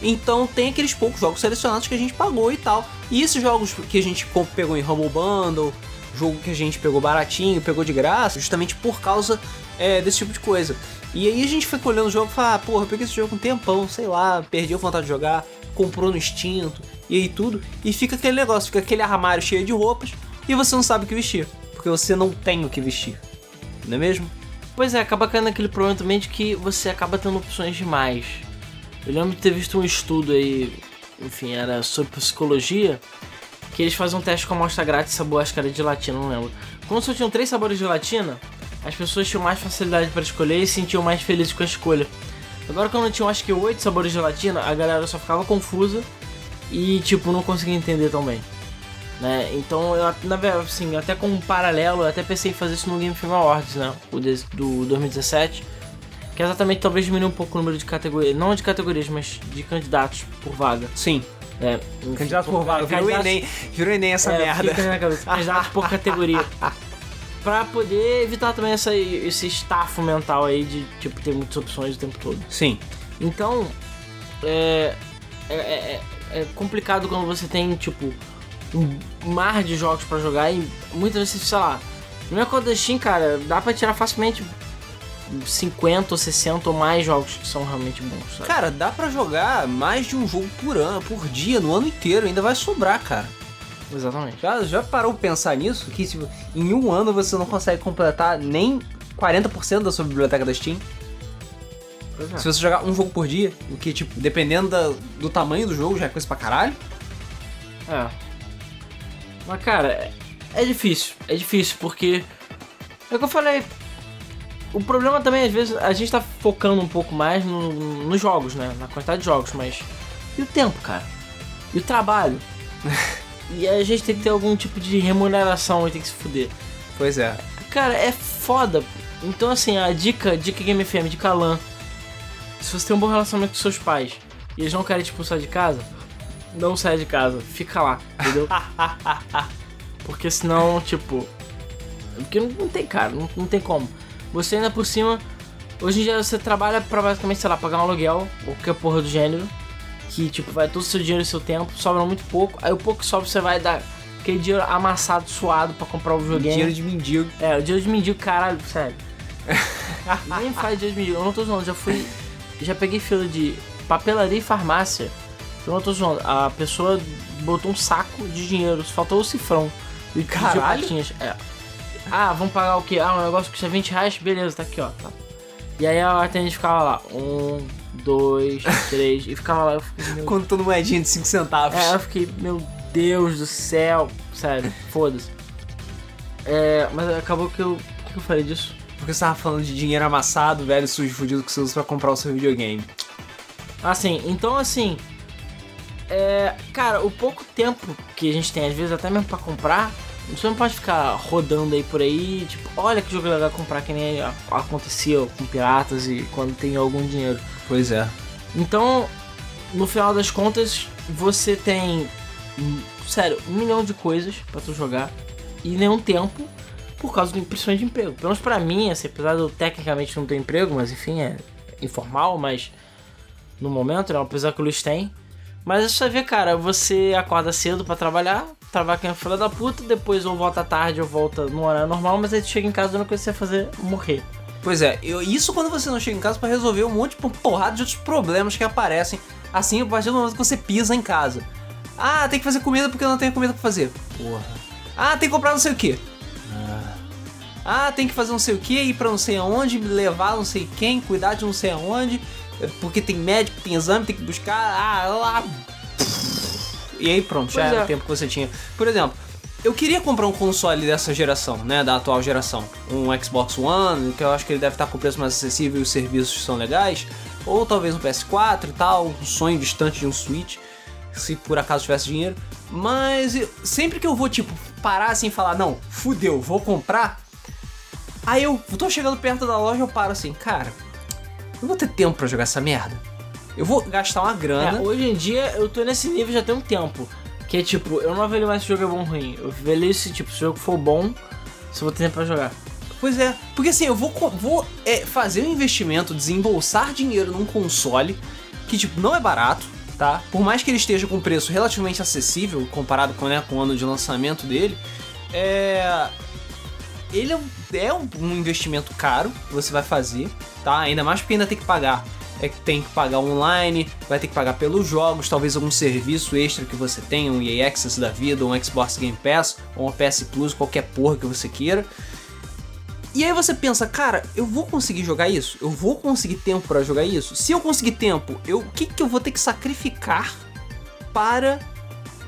Então tem aqueles poucos jogos selecionados que a gente pagou e tal. E esses jogos que a gente pegou em Humble Bundle, jogo que a gente pegou baratinho, pegou de graça, justamente por causa é, desse tipo de coisa. E aí a gente foi olhando o jogo e falou, ah, porra, eu peguei esse jogo um tempão, sei lá, perdi a vontade de jogar, comprou no instinto, e aí tudo, e fica aquele negócio, fica aquele armário cheio de roupas, e você não sabe o que vestir, porque você não tem o que vestir, não é mesmo? Pois é, acaba caindo naquele problema também de que você acaba tendo opções demais. Eu lembro de ter visto um estudo aí, enfim, era sobre psicologia, que eles fazem um teste com amostra grátis sabor, acho que era de gelatina, não lembro. Quando só tinham três sabores de gelatina, as pessoas tinham mais facilidade para escolher e se sentiam mais felizes com a escolha. Agora quando tinham acho que oito sabores de gelatina, a galera só ficava confusa e tipo não conseguia entender tão bem. Né? Então eu na verdade assim, até com um paralelo, eu até pensei em fazer isso no Game Film Awards, né? O de, do 2017. Que é exatamente talvez diminuir um pouco o número de categorias, não de categorias, mas de candidatos por vaga. Sim. É, enfim, Candidato por vaga, virou Enem, virou Enem essa é, merda. candidatos por categoria. Pra poder evitar também essa, esse estafo mental aí de tipo ter muitas opções o tempo todo. Sim. Então, é, é, é- é complicado quando você tem, tipo, um mar de jogos pra jogar e muitas vezes, sei lá, na minha conta da Steam, cara, dá pra tirar facilmente 50 ou 60 ou mais jogos que são realmente bons, sabe? Cara, dá pra jogar mais de um jogo por ano, por dia, no ano inteiro, ainda vai sobrar, cara. Exatamente. Já, já parou pensar nisso? Que tipo, em um ano você não consegue completar nem 40% da sua biblioteca da Steam? Pois é. Se você jogar um jogo por dia, o que, tipo, dependendo da- do tamanho do jogo, já é coisa pra caralho. É. Mas, cara, é, é difícil. É difícil, porque. É o que eu falei. O problema também, às vezes, a gente tá focando um pouco mais no- nos jogos, né? Na quantidade de jogos, mas. E o tempo, cara? E o trabalho? e a gente tem que ter algum tipo de remuneração e tem que se fuder. Pois é. Cara, é foda. Então, assim, a dica, dica Game FM, dica LAN. Se você tem um bom relacionamento com seus pais e eles não querem te expulsar de casa, não sai de casa, fica lá, entendeu? Porque senão, tipo. Porque não, não tem cara, não, não tem como. Você ainda por cima. Hoje em dia você trabalha pra basicamente, sei lá, pagar um aluguel, ou qualquer porra do gênero. Que, tipo, vai todo o seu dinheiro e seu tempo, sobra muito pouco. Aí o pouco que sobra você vai dar aquele dinheiro amassado, suado pra comprar o videogame. Dinheiro de mendigo. É, o dinheiro de mendigo, caralho, sério. Nem faz dinheiro de mendigo, eu não tô zoando, já fui. Já peguei fila de papelaria e farmácia. Eu não tô zoando. A pessoa botou um saco de dinheiro, faltou o cifrão. E Caralho. patinhas. É. Ah, vamos pagar o quê? Ah, um negócio que custa 20 reais, beleza, tá aqui, ó. Tá. E aí a atendente ficava lá, um, dois, três, e ficava lá, eu fiquei, meu Contando moedinha de 5 centavos. é, eu fiquei, meu Deus do céu, sério, foda-se. É, mas acabou que eu. Que que eu falei disso? Porque você tava falando de dinheiro amassado, velho, sujo, fudido que você usa pra comprar o seu videogame. Assim, então assim. É, cara, o pouco tempo que a gente tem, às vezes até mesmo pra comprar, você não pode ficar rodando aí por aí, tipo, olha que jogo legal comprar, que nem acontecia com piratas e quando tem algum dinheiro. Pois é. Então, no final das contas, você tem, hum, sério, um milhão de coisas pra tu jogar e nenhum tempo por causa do principalmente de emprego. Pelo menos pra mim, assim, apesar de eu tecnicamente não ter emprego, mas enfim, é informal, mas no momento, né, apesar que o Luiz tem. Mas você vê, cara, você acorda cedo pra trabalhar, trabalha com a fila da puta, depois ou volta tarde ou volta no horário normal, mas aí tu chega em casa e única coisa que você fazer morrer. Pois é, eu- isso quando você não chega em casa pra resolver um monte de porrada de outros problemas que aparecem assim a partir do momento que você pisa em casa. Ah, tem que fazer comida porque eu não tenho comida pra fazer. Porra. Ah, tem que comprar não sei o que. Ah, tem que fazer não sei o que, ir pra não sei aonde, levar não sei quem, cuidar de não sei aonde, é, porque tem médico, tem exame, tem que buscar. Ah, lá. E aí pronto, já Pois era é. o tempo que você tinha. Por exemplo, eu queria comprar um console dessa geração, né, da atual geração, um Xbox One, que eu acho que ele deve estar com preço mais acessível e os serviços são legais, ou talvez um PS4 e tal, um sonho distante de um Switch, se por acaso tivesse dinheiro. Mas eu- sempre que eu vou tipo parar assim e falar, não, fudeu, vou comprar, aí eu tô chegando perto da loja, eu paro assim, cara, eu vou ter tempo pra jogar essa merda. Eu vou gastar uma grana. É, hoje em dia eu tô nesse nível já tem um tempo. Que é tipo, eu não avalio mais se o jogo é bom ou ruim. Eu avalio se tipo, se o jogo for bom, se eu vou ter tempo pra jogar. Pois é, porque assim, eu vou, vou é, fazer um investimento, desembolsar dinheiro num console que, tipo, não é barato, tá? Por mais que ele esteja com preço relativamente acessível, comparado com, né, com o ano de lançamento dele, é... Ele é um, é um- investimento caro que você vai fazer, tá? Ainda mais porque ainda tem que pagar. É que tem que pagar online, vai ter que pagar pelos jogos, talvez algum serviço extra que você tenha, um EA Access da vida, um Xbox Game Pass, ou um PS Plus, qualquer porra que você queira. E aí você pensa, cara, eu vou conseguir jogar isso? Eu vou conseguir tempo pra jogar isso? Se eu conseguir tempo, eu, o que, que eu vou ter que sacrificar para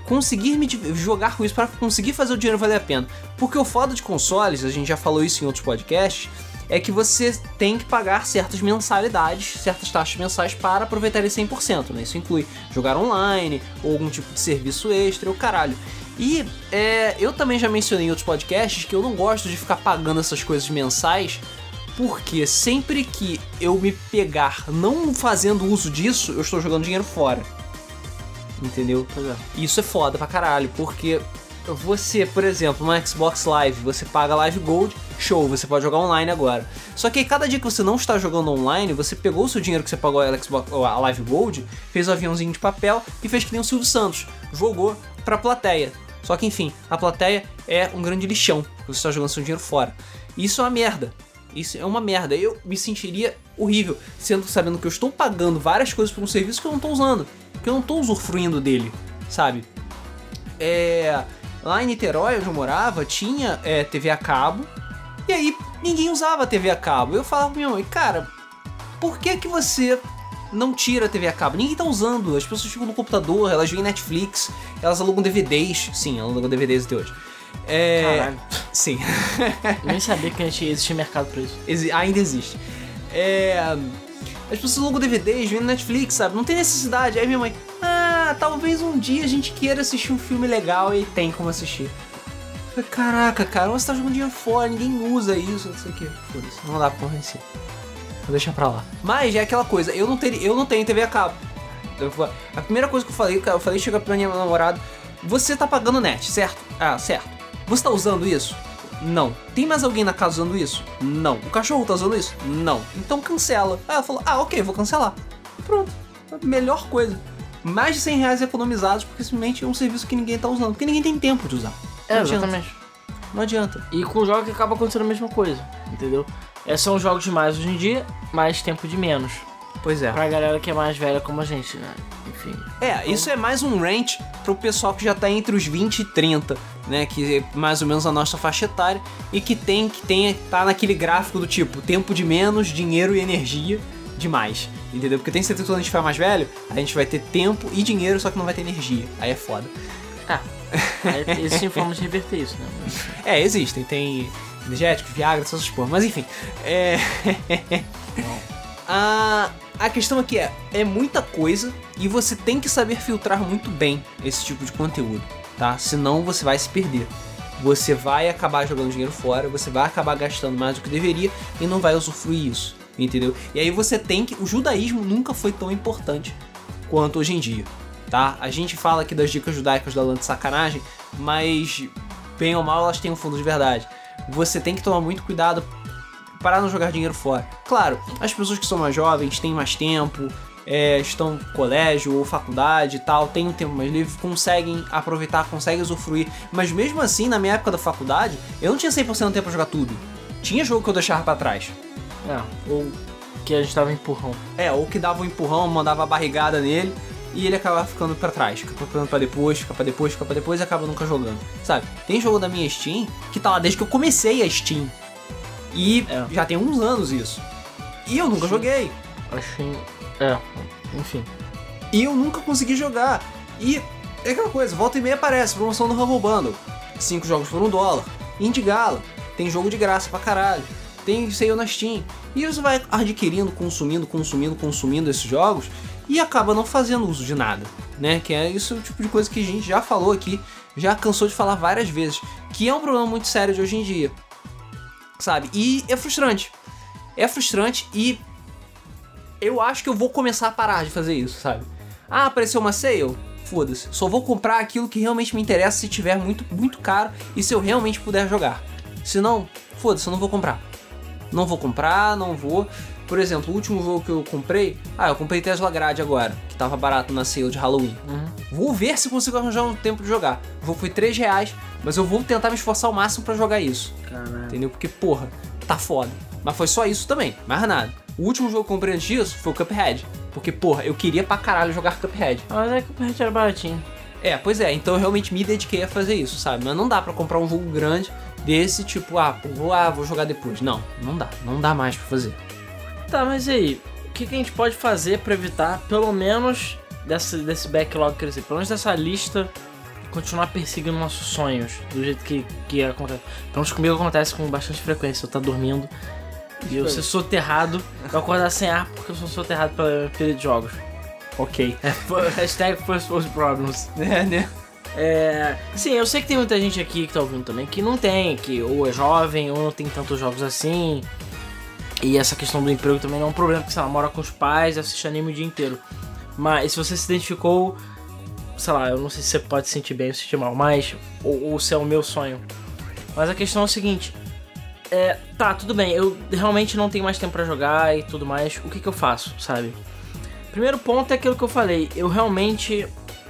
conseguir me jogar com isso, para conseguir fazer o dinheiro valer a pena? Porque o foda de consoles, a gente já falou isso em outros podcasts, é que você tem que pagar certas mensalidades, certas taxas mensais para aproveitar ele 100%, né? Isso inclui jogar online, ou algum tipo de serviço extra, o caralho. E é, eu também já mencionei em outros podcasts que eu não gosto de ficar pagando essas coisas mensais, porque sempre que eu me pegar não fazendo uso disso, eu estou jogando dinheiro fora. Entendeu? É. Isso é foda pra caralho, porque você, por exemplo, no Xbox Live, você paga Live Gold, show, você pode jogar online agora. Só que cada dia que você não está jogando online, você pegou o seu dinheiro que você pagou a, Xbox, a Live Gold, fez o aviãozinho de papel e fez que nem o Silvio Santos, jogou pra plateia. Só que enfim, a plateia é um grande lixão, você está jogando seu dinheiro fora. Isso é uma merda. Isso é uma merda. Eu me sentiria horrível, sendo sabendo que eu estou pagando várias coisas por um serviço que eu não estou usando, que eu não estou usufruindo dele, sabe? É. lá em Niterói, onde eu morava, tinha é, TV a cabo, e aí ninguém usava TV a cabo. Eu falava pra minha mãe, cara, por que que você não tira a TV a cabo? Ninguém tá usando, as pessoas ficam no computador, elas veem Netflix, elas alugam DVDs, sim, elas alugam DVDs até hoje. É, Caralho. sim. Eu nem sabia que existia mercado pra isso. Exi- ainda existe. É. As pessoas alugam DVDs, no Netflix, sabe? Não tem necessidade. Aí minha mãe, ah, talvez um dia a gente queira assistir um filme legal e tem como assistir. Caraca, cara, você tá jogando dinheiro fora, ninguém usa isso, não sei o que. Não dá pra convencer. Vou deixar pra lá. Mas é aquela coisa, eu não, teria, eu não tenho TV a cabo. A primeira coisa que eu falei, eu falei, chega pra minha namorada, você tá pagando net, certo? Ah, certo. Você tá usando isso? Não. Tem mais alguém na casa usando isso? Não. O cachorro tá usando isso? Não. Então cancela. Aí ela falou, ah, ok, vou cancelar. Pronto. Melhor coisa. Mais de 100 reais economizados porque simplesmente é um serviço que ninguém tá usando. Porque ninguém tem tempo de usar. É, Não adianta. exatamente. Não adianta. E com jogos que acaba acontecendo a mesma coisa, entendeu? É, são jogos de mais hoje em dia, mais tempo de menos. Pois é. Pra galera que é mais velha como a gente, né? Enfim. É, isso é mais um rant pro pessoal que já tá entre os 20 e 30, né? Que é mais ou menos a nossa faixa etária e que tem que tem, tá naquele gráfico do tipo tempo de menos, dinheiro e energia demais. Entendeu? Porque tem certeza que quando a gente ficar mais velho, a gente vai ter tempo e dinheiro, só que não vai ter energia. Aí é foda. Ah, existem formas de reverter isso, né? É, existem, tem energéticos, Viagra, essas porra. Mas enfim, é. a, a questão aqui é: é muita coisa e você tem que saber filtrar muito bem esse tipo de conteúdo, tá? Senão você vai se perder. Você vai acabar jogando dinheiro fora, você vai acabar gastando mais do que deveria e não vai usufruir isso, entendeu? E aí você tem que. O judaísmo nunca foi tão importante quanto hoje em dia, tá? A gente fala aqui das dicas judaicas da lã de sacanagem, mas bem ou mal elas têm um fundo de verdade. Você tem que tomar muito cuidado para não jogar dinheiro fora. Claro, as pessoas que são mais jovens têm mais tempo, é, estão no colégio ou faculdade e tal, têm um tempo mais livre, conseguem aproveitar, conseguem usufruir. Mas mesmo assim, na minha época da faculdade, eu não tinha 100% do tempo pra jogar tudo. Tinha jogo que eu deixava pra trás. É, ou que a gente tava empurrão. É, ou que dava um empurrão, mandava a barrigada nele e ele acabava ficando pra trás, fica ficando pra depois, fica pra depois, fica pra depois e acaba nunca jogando. Sabe? Tem jogo da minha Steam que tá lá desde que eu comecei a Steam. E É. já tem uns anos isso. E eu nunca Sim. joguei. Achei. É, enfim. E eu nunca consegui jogar. E é aquela coisa, volta e meia aparece, promoção do Humble Bundle. Cinco jogos por um dólar. Indie Gala, tem jogo de graça pra caralho. Tem sale na Steam. E você vai adquirindo, consumindo, consumindo, consumindo esses jogos e acaba não fazendo uso de nada, né? Que é isso o tipo de coisa que a gente já falou aqui, já cansou de falar várias vezes, que é um problema muito sério de hoje em dia. Sabe? E é frustrante. É frustrante e eu acho que eu vou começar a parar de fazer isso, sabe? Ah, apareceu uma sale? Foda-se. Só vou comprar aquilo que realmente me interessa se tiver muito, muito caro e se eu realmente puder jogar. Se não, foda-se, eu não vou comprar. Não vou comprar, não vou. Por exemplo, o último jogo que eu comprei. Ah, eu comprei Tesla Grade agora, que tava barato na sale de Halloween. Uhum. Vou ver se consigo arranjar um tempo de jogar. O jogo foi 3 reais, mas eu vou tentar me esforçar ao máximo pra jogar isso. Caralho. Entendeu? Porque, porra, tá foda. Mas foi só isso também, mais nada. O último jogo que eu comprei antes disso foi o Cuphead. Porque, porra, eu queria pra caralho jogar Cuphead. Mas é que o Pet era baratinho. É, pois é, então eu realmente me dediquei a fazer isso, sabe? Mas não dá pra comprar um jogo grande desse, tipo, ah, vou, ah, vou jogar depois. Não, não dá. Não dá mais pra fazer. Tá, mas e aí? O que, que a gente pode fazer pra evitar, pelo menos, desse, desse backlog crescer? Pelo menos dessa lista continuar perseguindo nossos sonhos do jeito que, que acontece. Pelo menos comigo acontece com bastante frequência. Eu tá dormindo e eu ser soterrado, eu acordar sem ar porque eu sou soterrado pela pilha de jogos. Ok. É, hashtag First World Problems. É, né? É, sim, eu sei que tem muita gente aqui que tá ouvindo também que não tem, que ou é jovem ou não tem tantos jogos assim. E essa questão do emprego também não é um problema, porque você mora com os pais assiste anime o dia inteiro. Mas se você se identificou, sei lá, eu não sei se você pode se sentir bem ou se sentir mal, mas. Ou, ou se é o meu sonho. Mas a questão é o seguinte. É, tá, tudo bem, eu realmente não tenho mais tempo pra jogar e tudo mais. O que que eu faço, sabe? Primeiro ponto é aquilo que eu falei. Eu realmente,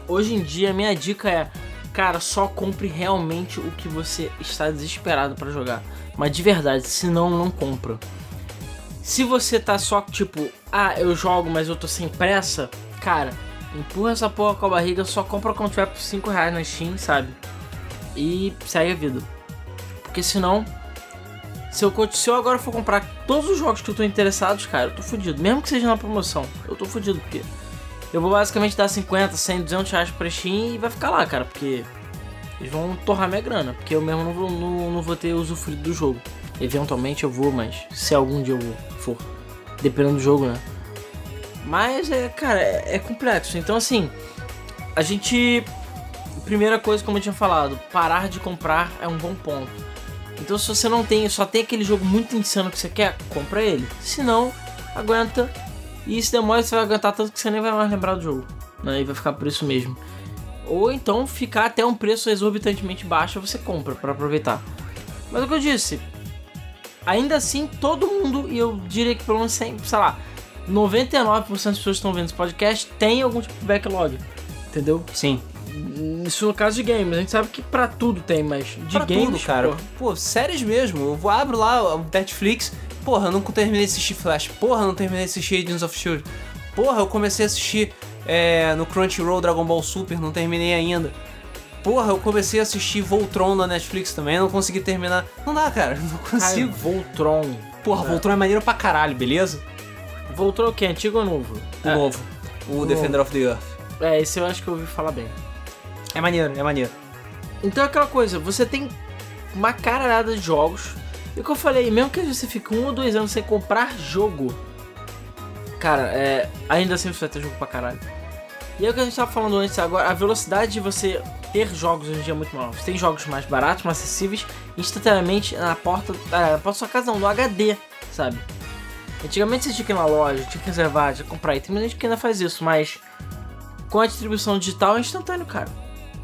hoje em dia, minha dica é, cara, só compre realmente o que você está desesperado pra jogar. Mas de verdade, senão não compra. Se você tá só tipo, ah, eu jogo, mas eu tô sem pressa, cara, empurra essa porra com a barriga, só compra quando tiver por 5 reais na Steam, sabe? e segue a vida. Porque senão, se eu, se eu agora for comprar todos os jogos que eu tô interessado, cara, eu tô fudido. Mesmo que seja na promoção, eu tô fudido, porque eu vou basicamente dar 50, 100, 200 reais pra Steam e vai ficar lá, cara, porque eles vão torrar minha grana, porque eu mesmo não vou, não, não vou ter usufruído do jogo. Eventualmente eu vou, mas se algum dia eu for, dependendo do jogo, né? Mas é, cara, é, é complexo. Então, assim, a gente. Primeira coisa, como eu tinha falado, parar de comprar é um bom ponto. Então, se você não tem, só tem aquele jogo muito insano que você quer, compra ele. Se não, aguenta. E se demora, você vai aguentar tanto que você nem vai mais lembrar do jogo. Né? E vai ficar por isso mesmo. Ou então ficar até um preço exorbitantemente baixo você compra para aproveitar. Mas é o que eu disse, ainda assim todo mundo, e eu diria que pelo menos 100, sei lá, 99% das pessoas que estão vendo esse podcast tem algum tipo de backlog. Entendeu? Sim. Isso no caso de games, a gente sabe que pra tudo tem, mas de pra games, tudo, cara. pô, Pô, séries mesmo. Eu vou- abro lá o Netflix. Porra, eu não terminei de assistir Flash. Porra, eu não terminei de assistir Agents of Shield. Porra, eu comecei a assistir é, no Crunchyroll Dragon Ball Super, não terminei ainda. Porra, eu comecei a assistir Voltron na Netflix também, não consegui terminar. Não dá, cara, não consigo. Voltron. Porra, É. Voltron é maneiro pra caralho, beleza? Voltron o quê? Antigo ou novo? O é, novo. O O Defender of the Earth. É, esse eu acho que eu ouvi falar bem. É maneiro, é maneiro. Então é aquela coisa, você tem uma caralhada de jogos. E o que eu falei, mesmo que você fique um ou dois anos sem comprar jogo, cara, é, ainda assim você vai ter jogo pra caralho. E é o que a gente tava falando antes, agora, a velocidade de você ter jogos hoje em dia é muito maior. Você tem jogos mais baratos, mais acessíveis, instantaneamente na porta, ah, na porta da sua casa, não, no HD, sabe? Antigamente você tinha que ir na loja, tinha que reservar, tinha que comprar, e tem muita gente que ainda faz isso, mas com a distribuição digital é instantâneo, cara.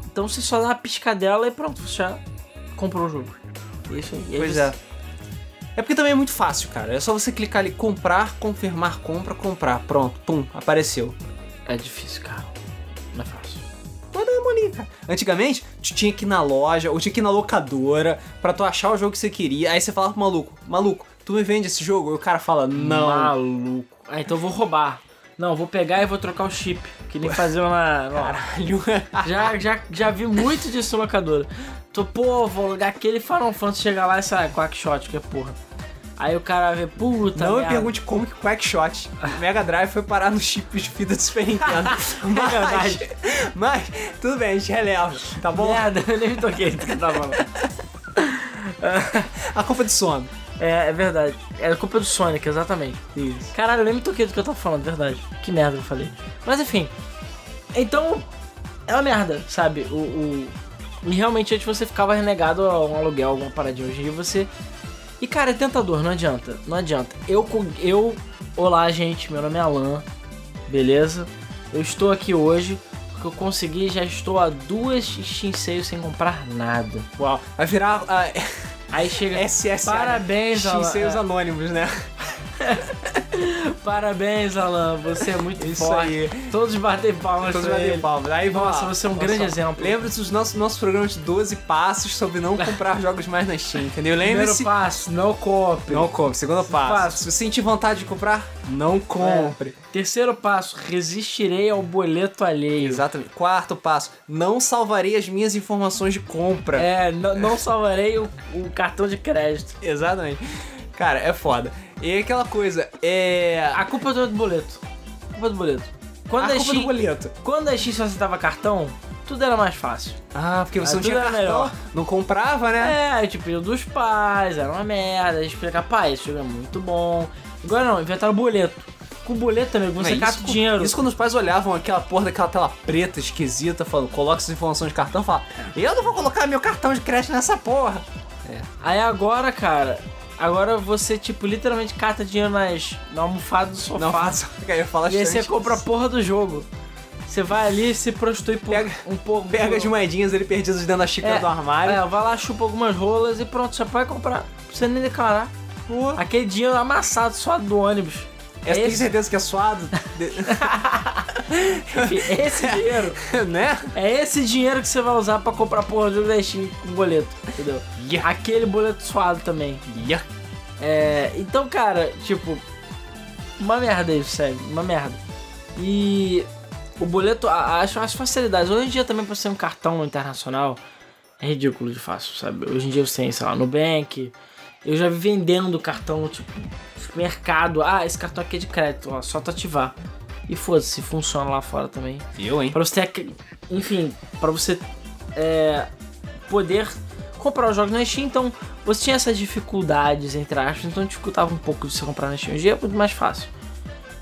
Então você só dá uma piscadela e pronto, você já comprou o jogo. É Isso aí. Aí Pois é. É porque também é muito fácil, cara. É só você clicar ali, comprar, confirmar compra, comprar. Pronto, pum, apareceu. É difícil, cara. Não é fácil. Não é cara. Antigamente, tu tinha que ir na loja, ou tinha que ir na locadora, pra tu achar o jogo que você queria. Aí você falava pro maluco, maluco, tu me vende esse jogo? E o cara fala, não. Maluco. Ah, então eu vou roubar. Não, eu vou pegar e vou trocar o chip. Que nem na. na- Caralho. Já, já, já vi muito disso locadora. Tô, pô, vou alugar aquele Final Fantasy, chega lá e sai Quackshot, que é porra. Aí o cara vê, puta. não me pergunte como que Quackshot Mega Drive foi parar no chip de fita do Super Nintendo. mas, verdade. mas, tudo bem, a gente releva, tá bom? Merda, eu nem me toquei do que eu tava falando. A culpa é de sono. É, é verdade. É culpa do Sonic, exatamente. Isso. Caralho, eu nem me toquei do que eu tava falando, verdade. Que merda que eu falei. Mas enfim. Então, é uma merda, sabe? O, o- E realmente antes você ficava renegado a um aluguel, alguma paradinha. Hoje em dia você. E cara, é tentador, não adianta. Não adianta. Eu. eu... Olá, gente. Meu nome é Alan. Beleza? Eu estou aqui hoje porque eu consegui, já estou a duas Sales sem comprar nada. Uau. Vai virar a Aí chega. SS. Parabéns, Alan. X-Sales É. Anônimos, né? Parabéns, Alan. Você é muito Isso forte. aí. Todos batem palmas Todos batem palmas. Aí, Nossa, lá. você é um Olha grande exemplo. Lembre-se dos nossos, nossos programas de 12 passos sobre não comprar jogos mais na Steam, entendeu? Primeiro Lembre-se. passo, não compre. Não compre. Segundo passo. Passo. Se você sentir vontade de comprar, não compre. Terceiro passo, resistirei ao boleto alheio. Exatamente. Quarto passo, não salvarei as minhas informações de compra. É, não, não salvarei o, o cartão de crédito. Exatamente. Cara, é foda. E aquela coisa, é. A culpa é do boleto. A culpa é do boleto. Quando a a, culpa Steam, do boleto. quando a Steam só aceitava cartão, tudo era mais fácil. Ah, porque você Ah, não tinha cartão, melhor. não comprava, né? É, tipo, dos pais, era uma merda. A gente explica, pai, esse jogo é muito bom. Agora não, inventaram boleto. Com boleto também, você Mas cata o dinheiro. Isso quando os pais olhavam aquela porra daquela tela preta esquisita, falando, coloca essas informações de cartão, fala, eu não vou colocar meu cartão de crédito nessa porra. Aí agora, cara, agora você, tipo, literalmente cata dinheiro nas, na almofada do sofá. Não. Eu ia falar e aí você compra a porra do jogo. Você vai ali e se prostitui por Pega- um pouco. Pega as moedinhas ali perdidas dentro da xícara É, do armário. É, vai lá, chupa algumas rolas e pronto, já pode comprar. Não precisa nem declarar. Pô, Aquele dinheiro amassado só do ônibus. essa tem esse- certeza que é suado? Enfim, esse dinheiro. né? É esse dinheiro que você vai usar pra comprar porra do Steam com boleto, entendeu? Aquele boleto suado também. Yeah. É, então, cara, tipo, uma merda isso, sério, uma merda. E o boleto, a- as, facilidades, hoje em dia também pra ser um cartão internacional, É ridículo de fácil, sabe? Hoje em dia você tem, sei lá, Nubank. Eu já vi vendendo cartão, tipo, mercado. Ah, esse cartão aqui é de crédito, ó, só tu ativar. E foda-se, funciona lá fora também. Eu, hein? Pra você ter, enfim, pra você é, poder comprar os jogos na Steam, então você tinha essas dificuldades, entre aspas, então dificultava um pouco de você comprar na Steam. Hoje é muito mais fácil.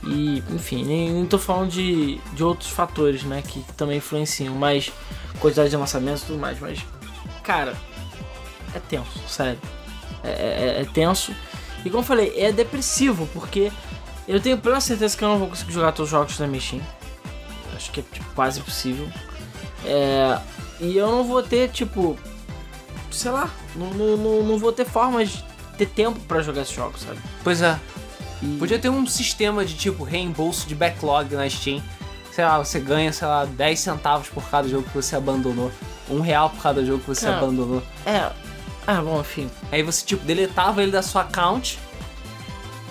E, enfim, nem, nem tô falando de, de outros fatores, né, que também influenciam, mas quantidade de lançamentos e tudo mais, mas, cara, é tenso, sério. É, é- é tenso. E como eu falei, é depressivo, porque eu tenho plena certeza que eu não vou conseguir jogar todos os jogos da Steam. Acho que é tipo, quase impossível. É, e eu não vou ter, tipo, sei lá, não, não, não, vou ter formas de ter tempo pra jogar esses jogos, sabe? Pois é. E- Podia ter um sistema de tipo reembolso de backlog na Steam. Sei lá, você ganha, sei lá, 10 centavos por cada jogo que você abandonou. Um real por cada jogo que você Cara. abandonou. É. Ah, bom, enfim. Aí você, tipo, deletava ele da sua account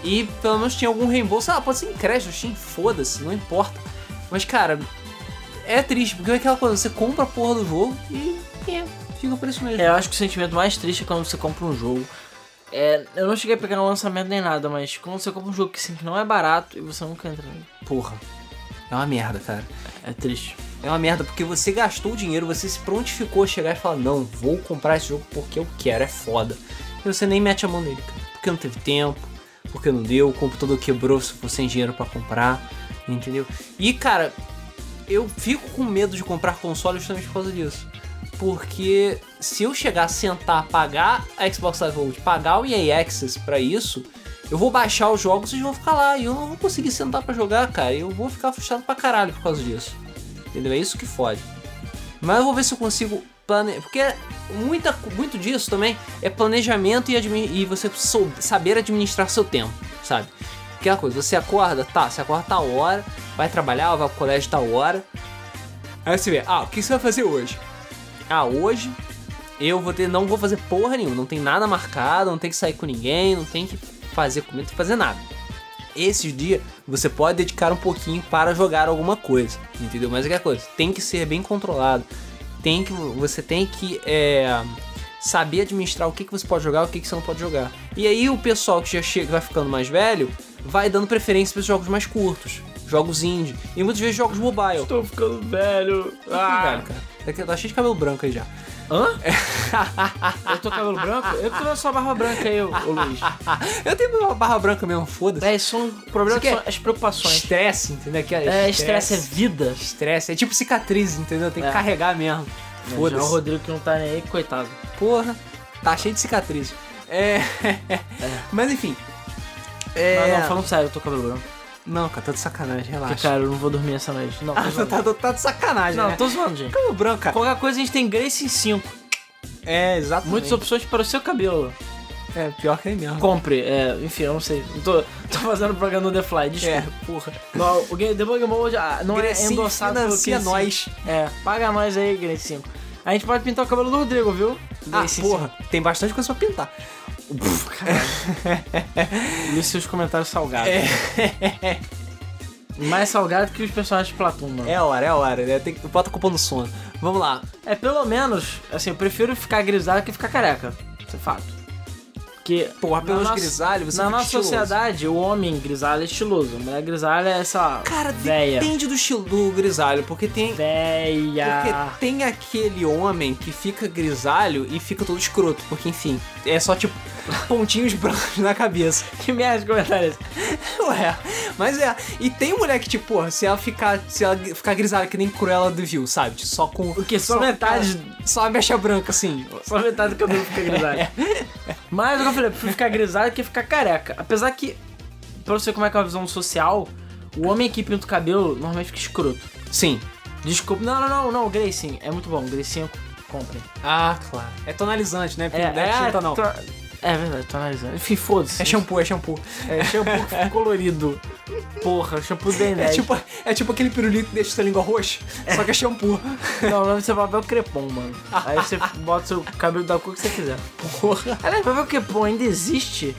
e pelo menos tinha algum reembolso. Ah, pode ser em crédito, Steam, foda-se, não importa. Mas, cara, é triste, porque é aquela coisa, você compra a porra do jogo e é, fica por isso mesmo. É, eu acho que o sentimento mais triste é quando você compra um jogo. É, eu não cheguei a pegar no lançamento nem nada, mas quando você compra um jogo que, assim, que não é barato e você nunca entra nele. Porra, é uma merda, cara. É triste. É uma merda, porque você gastou o dinheiro, você se prontificou a chegar e falar, não, vou comprar esse jogo porque eu quero, é foda. E você nem mete a mão nele, cara. Porque não teve tempo, porque não deu, o computador quebrou se for sem dinheiro pra comprar, entendeu? E, cara, eu fico com medo de comprar console justamente por causa disso. Porque se eu chegar a sentar, pagar a Xbox Live Gold, pagar o EA Access pra isso, eu vou baixar os jogos e eles vão ficar lá. E eu não vou conseguir sentar pra jogar, cara. Eu vou ficar frustrado pra caralho por causa disso. Entendeu? É isso que fode. Mas eu vou ver se eu consigo planejar. Porque muita, muito disso também é planejamento e, e você sou- saber administrar seu tempo, sabe? Aquela coisa, você acorda, tá, você acorda tal hora, vai trabalhar, vai pro colégio tal hora. Aí você vê, ah, o que você vai fazer hoje? Ah, hoje eu vou ter, não vou fazer porra nenhuma, não tem nada marcado, não tem que sair com ninguém, não tem que fazer comida, não tem que fazer nada. Esses dias você pode dedicar um pouquinho para jogar alguma coisa, entendeu? Mas é aquela coisa, tem que ser bem controlado. Tem que, você tem que é, saber administrar o que, que você pode jogar e o que, que você não pode jogar. E aí o pessoal que já chega, vai ficando mais velho, vai dando preferência para os jogos mais curtos, jogos indie e muitas vezes jogos mobile. Tô ficando velho. Ah, velho, cara. Daqui- Tá cheio de cabelo branco aí já. Hã? eu tô com cabelo branco? Eu que tô só barba branca aí, ô, ô Luiz. Eu tenho uma barra branca mesmo, foda-se. É, isso são problemas Isso aqui são as preocupações. Estresse, entendeu? Que É, estresse é vida. Estresse. É tipo cicatriz, entendeu? Tem que É. carregar mesmo. Já o Foda-se. Rodrigo que não tá nem aí, coitado. Porra, tá cheio de cicatriz. É. Mas enfim. É. Mas não, falando sério, eu tô com cabelo branco. Não, cara, tá de sacanagem, relaxa. cara, eu não vou dormir essa noite. Não, Ah, tá, tá, tá de sacanagem, Não, né? tô zoando, gente. Cabelo branco, cara. Qualquer coisa a gente tem Grace em 5. É, exatamente. Muitas opções para o seu cabelo. É, pior que é mesmo. Compre, é, enfim, eu não sei. Não tô, tô fazendo propaganda no The Fly, desculpa. É, porra. Não, o Game, The Bug Mode ah, não é Grecinho endossado pelo Grace nós. É, paga nós aí, Grace 5. A gente pode pintar o cabelo do Rodrigo, viu? Ah, Grace porra, tem bastante coisa pra pintar. 5. Li seus comentários salgados. É. Mais salgado que os personagens de Platum, mano. É a hora, é a hora, né? Tem que bota a culpa no sono. Vamos lá. É, pelo menos, assim, eu prefiro ficar grisalho que ficar careca. Isso é fato. Porque, Porra, na pelos nossa- grisalhos, você Na nossa estiloso. sociedade, o homem grisalho é estiloso. A mulher grisalha é essa Cara, véia. depende do estilo do grisalho, porque tem. Véia. Porque tem aquele homem que fica grisalho e fica todo escroto, porque enfim, é só tipo pontinhos brancos na cabeça. Que merda de comentário é? Ué, mas é. E tem mulher que, tipo, porra, se ela ficar, se ela ficar grisalha que nem Cruella do Vil, sabe? Só com. O quê? Só metade? Só a mecha branca, assim. Só metade do cabelo fica grisalho. Mas, como eu falei, prefiro ficar grisalho que ficar careca. Apesar que, pra você ver como é que é a visão social, o homem que pinta o cabelo normalmente fica escroto. Sim. Desculpa. Não, não, não, não, Gracing. É muito bom. Gracing, comprem. Ah, claro. É tonalizante, né? Porque não é tinta, não. to- É verdade, tô analisando. Enfim, foda-se. É shampoo, é shampoo. É shampoo colorido. Porra, shampoo da É tipo, é tipo aquele pirulito que deixa sua língua roxa, só que é shampoo. Não, o nome seu papel é crepom, mano. Aí você bota o seu cabelo da cor que você quiser. Porra. Aliás, papel crepom ainda existe?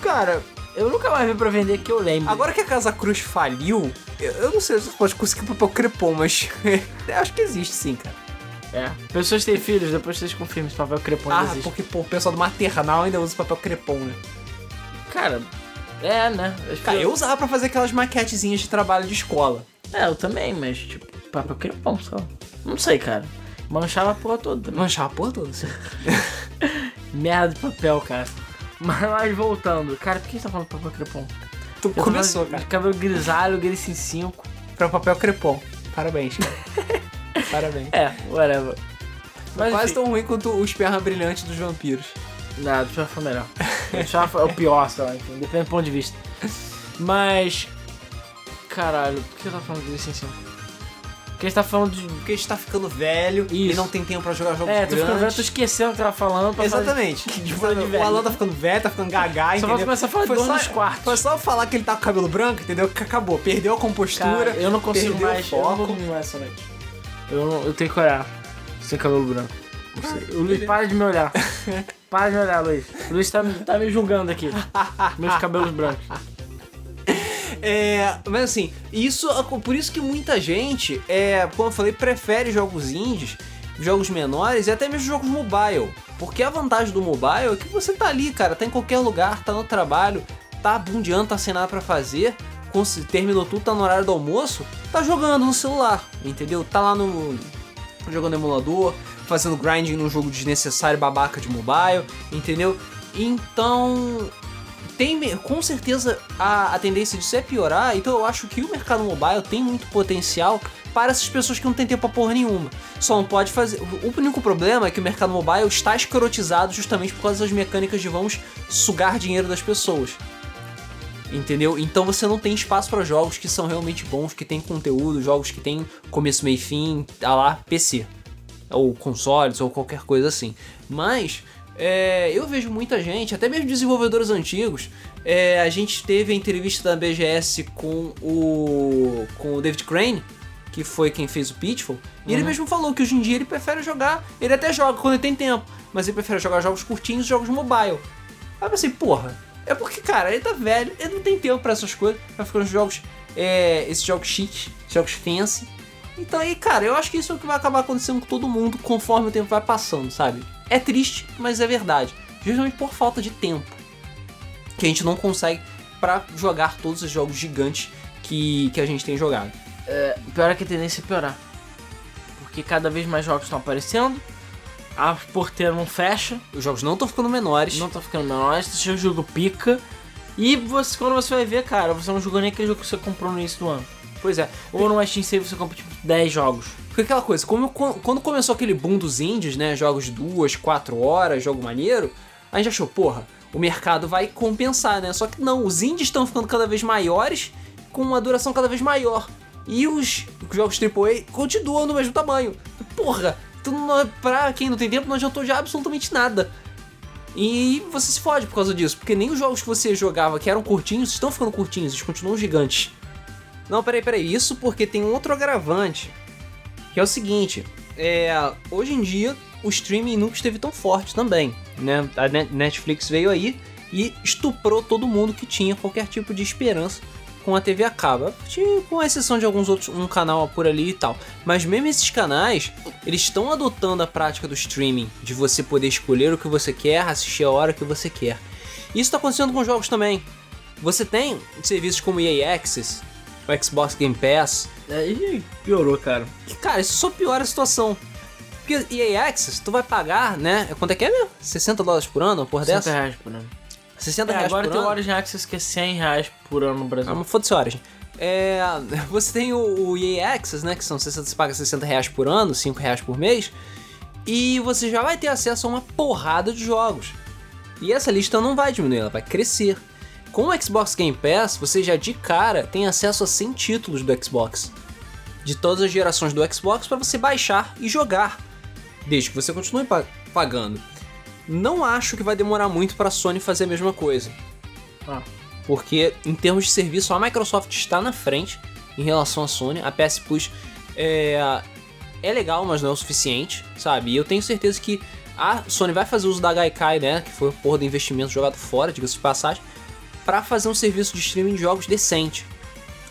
Cara, eu nunca mais vi pra vender que eu lembro. Agora que a Casa Cruz faliu, eu, eu não sei se você pode conseguir papel crepom, mas acho que existe sim, cara. É. Pessoas têm filhos, depois vocês confirmam se papel crepom Ah, existe. porque pô, o pessoal do maternal ainda usa papel crepom, né? Cara, é, né? Cara, pessoas- eu usava pra fazer aquelas maquetezinhas de trabalho de escola. É, eu também, mas tipo, papel crepom só. Não sei, cara. Manchava a porra toda. também. Manchava a porra toda, assim. Merda de papel, cara. Mas, voltando, cara, por que você tá falando papel crepom? Tu Eu começou, cara. de Cabelo grisalho, Galice 5. Pra papel crepom. Parabéns, cara. Parabéns. É, whatever. Mas Quase enfim, tão ruim quanto os perna brilhantes dos vampiros. Nada, o foi melhor. O foi o pior, sei lá, enfim, depende do ponto de vista. Mas. Caralho, por que eu tava falando de Galice 5? Porque a gente tá falando de. Porque a gente tá ficando velho e Isso. não tem tempo pra jogar jogos É, tô ficando velho, grandes. tô esquecendo o que eu tava falando. Exatamente. de Tipo, falar de o velho. Alan tá ficando velho, tá ficando gagá, Só entendeu? falta começar a falar Foi dor só- nos quartos. Foi só falar que ele tá com o cabelo branco, entendeu? Que acabou. Perdeu a compostura. Cara, eu não consigo o mais. Eu não vou foco. dormir mais essa noite. Eu, não- eu tenho que olhar. Sem cabelo branco. Não sei. O Luiz, para de me olhar. Para de me olhar, Luiz. O Luiz tá, me- tá me julgando aqui. Meus cabelos brancos. É, mas assim, isso por isso que muita gente, é, como eu falei, prefere jogos indies, jogos menores e até mesmo jogos mobile. Porque a vantagem do mobile é que você tá ali, cara, tá em qualquer lugar, tá no trabalho, tá bundeando, tá sem nada pra fazer, terminou tudo, tá no horário do almoço, tá jogando no celular, entendeu? Tá lá no jogando emulador, fazendo grinding num jogo desnecessário babaca de mobile, entendeu? Então, tem com certeza a, a tendência disso é piorar, então eu acho que o mercado mobile tem muito potencial para essas pessoas que não tem tempo pra porra nenhuma. Só não pode fazer. O único problema é que o mercado mobile está escrotizado justamente por causa das mecânicas de vamos sugar dinheiro das pessoas. Entendeu? Então você não tem espaço para jogos que são realmente bons, que tem conteúdo, jogos que tem começo, meio e fim, tá lá, PC. Ou consoles, ou qualquer coisa assim. Mas é, eu vejo muita gente, até mesmo desenvolvedores antigos. é, a gente teve a entrevista da BGS com o, com o David Crane, que foi quem fez o Pitfall, e ele mesmo falou que hoje em dia ele prefere jogar. Ele até joga quando ele tem tempo, mas ele prefere jogar jogos curtinhos, jogos mobile. Aí eu pensei, porra, é porque, cara, ele tá velho, ele não tem tempo pra essas coisas, vai ficar nos jogos, é, esses jogos chiques, jogos fancy. Então aí, cara, eu acho que isso é o que vai acabar acontecendo com todo mundo conforme o tempo vai passando, sabe? É triste, mas é verdade. Justamente por falta de tempo. Que a gente não consegue pra jogar todos os jogos gigantes que, que a gente tem jogado. O pior é que a tendência é piorar. Porque cada vez mais jogos estão aparecendo. A porteira não fecha. Os jogos não estão ficando menores. Não tá ficando menor. Seu jogo pica. E você, quando você vai ver, cara, você não jogou nem aquele jogo que você comprou no início do ano. Pois é. Ou no Steam Save você compra tipo 10 jogos. Porque aquela coisa, como, quando começou aquele boom dos indies, né? Jogos de duas, quatro horas, jogo maneiro, a gente achou, porra, o mercado vai compensar, né? Só que não, os indies estão ficando cada vez maiores, com uma duração cada vez maior. E os jogos AAA continuam no mesmo tamanho. Porra, tu não, pra quem não tem tempo, não adiantou já absolutamente nada. E você se fode por causa disso, porque nem os jogos que você jogava que eram curtinhos estão ficando curtinhos, eles continuam gigantes. Não, peraí, peraí, isso porque tem um outro agravante, que é o seguinte, é, hoje em dia o streaming nunca esteve tão forte também, né? A Net- Netflix veio aí e estuprou todo mundo que tinha qualquer tipo de esperança com a TV a cabo, Tinha- com exceção de alguns outros, um canal por ali e tal. Mas mesmo esses canais, eles estão adotando a prática do streaming, de você poder escolher o que você quer, assistir a hora que você quer. Isso está acontecendo com jogos também. Você tem serviços como EA Access, o Xbox Game Pass, Aí piorou, cara. que, cara, isso só piora a situação. Porque EA Access, tu vai pagar, né? Quanto é que é mesmo? 60 dólares por ano, uma porra 60 dessa? reais por ano. 60 É, reais agora por tem o ano? Origin Access que é 100 reais por ano no Brasil. Ah, mas foda-se Origin. É, você tem o, o EA Access, né? Que são 60, você paga 60 reais por ano, 5 reais por mês. E você já vai ter acesso a uma porrada de jogos. E essa lista não vai diminuir, ela vai crescer. Com o Xbox Game Pass, você já de cara tem acesso a 100 títulos do Xbox. De todas as gerações do Xbox para você baixar e jogar. Desde que você continue pa- pagando. Não acho que vai demorar muito para a Sony fazer a mesma coisa. Ah. Porque em termos de serviço, a Microsoft está na frente em relação à Sony. A PS Plus é, é legal, mas não é o suficiente, sabe? E eu tenho certeza que a Sony vai fazer uso da Gaikai, né? Que foi o porra do investimento jogado fora, diga-se de passagem, para fazer um serviço de streaming de jogos decente.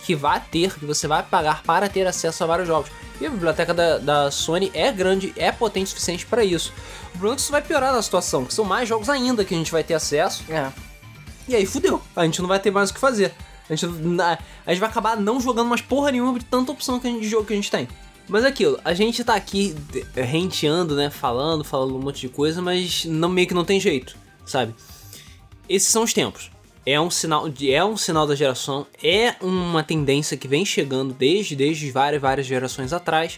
que vai ter, que você vai pagar para ter acesso a vários jogos. E a biblioteca da, da Sony é grande, é potente o suficiente para isso. Problema é que isso vai piorar a situação, que são mais jogos ainda que a gente vai ter acesso. É. E aí fudeu, a gente não vai ter mais o que fazer. A gente, a gente vai acabar não jogando mais porra nenhuma de tanta opção que a gente, de jogo que a gente tem. Mas é aquilo, a gente tá aqui renteando, né, falando, falando um monte de coisa, mas não, meio que não tem jeito, sabe? Esses são os tempos. É um sinal, de, é um sinal da geração, é uma tendência que vem chegando desde, desde várias, várias gerações atrás,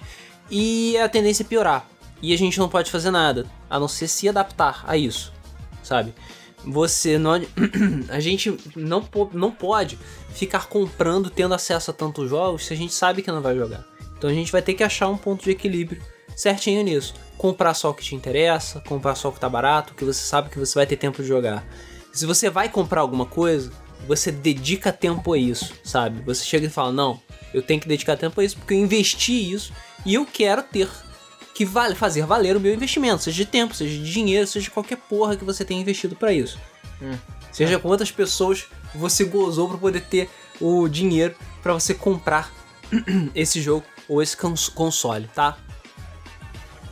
e a tendência é piorar. E a gente não pode fazer nada, a não ser se adaptar a isso, sabe? Você não. a gente não, não pode ficar comprando, tendo acesso a tantos jogos, se a gente sabe que não vai jogar. Então a gente vai ter que achar um ponto de equilíbrio certinho nisso. Comprar só o que te interessa, comprar só o que tá barato, que você sabe que você vai ter tempo de jogar. Se você vai comprar alguma coisa, você dedica tempo a isso, sabe? Você chega e fala: Não, eu tenho que dedicar tempo a isso porque eu investi isso e eu quero ter que vale, fazer valer o meu investimento, seja de tempo, seja de dinheiro, seja de qualquer porra que você tenha investido para isso. Hum. Seja quantas pessoas você gozou para poder ter o dinheiro para você comprar esse jogo ou esse console, tá?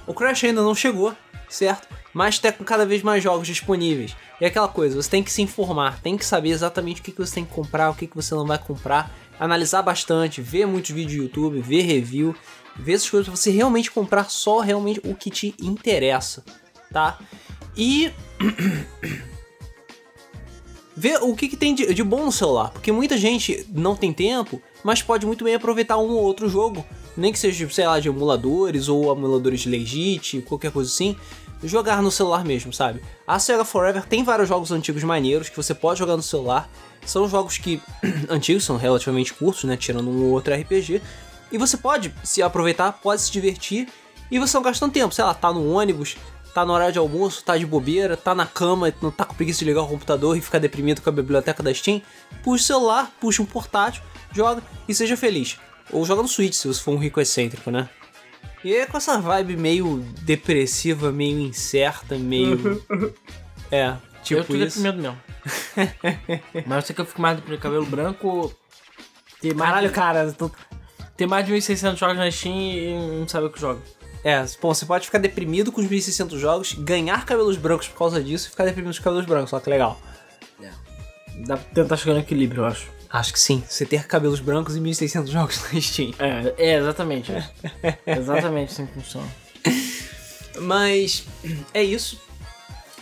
O Crash ainda não chegou, certo? Mas tem cada vez mais jogos disponíveis. E é aquela coisa, você tem que se informar, tem que saber exatamente o que, você tem que comprar, o que, que você não vai comprar, analisar bastante, ver muitos vídeos do YouTube, ver review, ver essas coisas pra você realmente comprar só realmente o que te interessa, tá? E ver o que, que tem de, de, bom no celular, porque muita gente não tem tempo, mas pode muito bem aproveitar um ou outro jogo, nem que seja, sei lá, de emuladores ou emuladores de legit, qualquer coisa assim, jogar no celular mesmo, sabe? A Sega Forever tem vários jogos antigos maneiros que você pode jogar no celular. São jogos que antigos, são relativamente curtos, né, tirando um ou outro RPG, e você pode se aproveitar, pode se divertir, e você não gasta tanto tempo, sei lá, tá no ônibus, tá no horário de almoço, tá de bobeira, tá na cama, não tá com preguiça de ligar o computador e ficar deprimido com a biblioteca da Steam, puxa o celular, puxa um portátil, joga e seja feliz. Ou joga no Switch, se você for um rico excêntrico, né? E é com essa vibe meio depressiva, meio incerta, meio. é, tipo eu tô isso. deprimido mesmo. Mas eu sei que eu fico mais deprimido, cabelo branco. Mais Caralho, cara, tô... ter mais de 1.600 jogos na Steam e não sabe o que joga. É, bom, você pode ficar deprimido com os 1.600 jogos, ganhar cabelos brancos por causa disso e ficar deprimido com os cabelos brancos, olha que legal. É. Dá pra tentar chegar no equilíbrio, eu acho. Acho que sim. Você ter cabelos brancos e 1.600 jogos na Steam. É, é exatamente. exatamente assim que funciona. Mas é isso.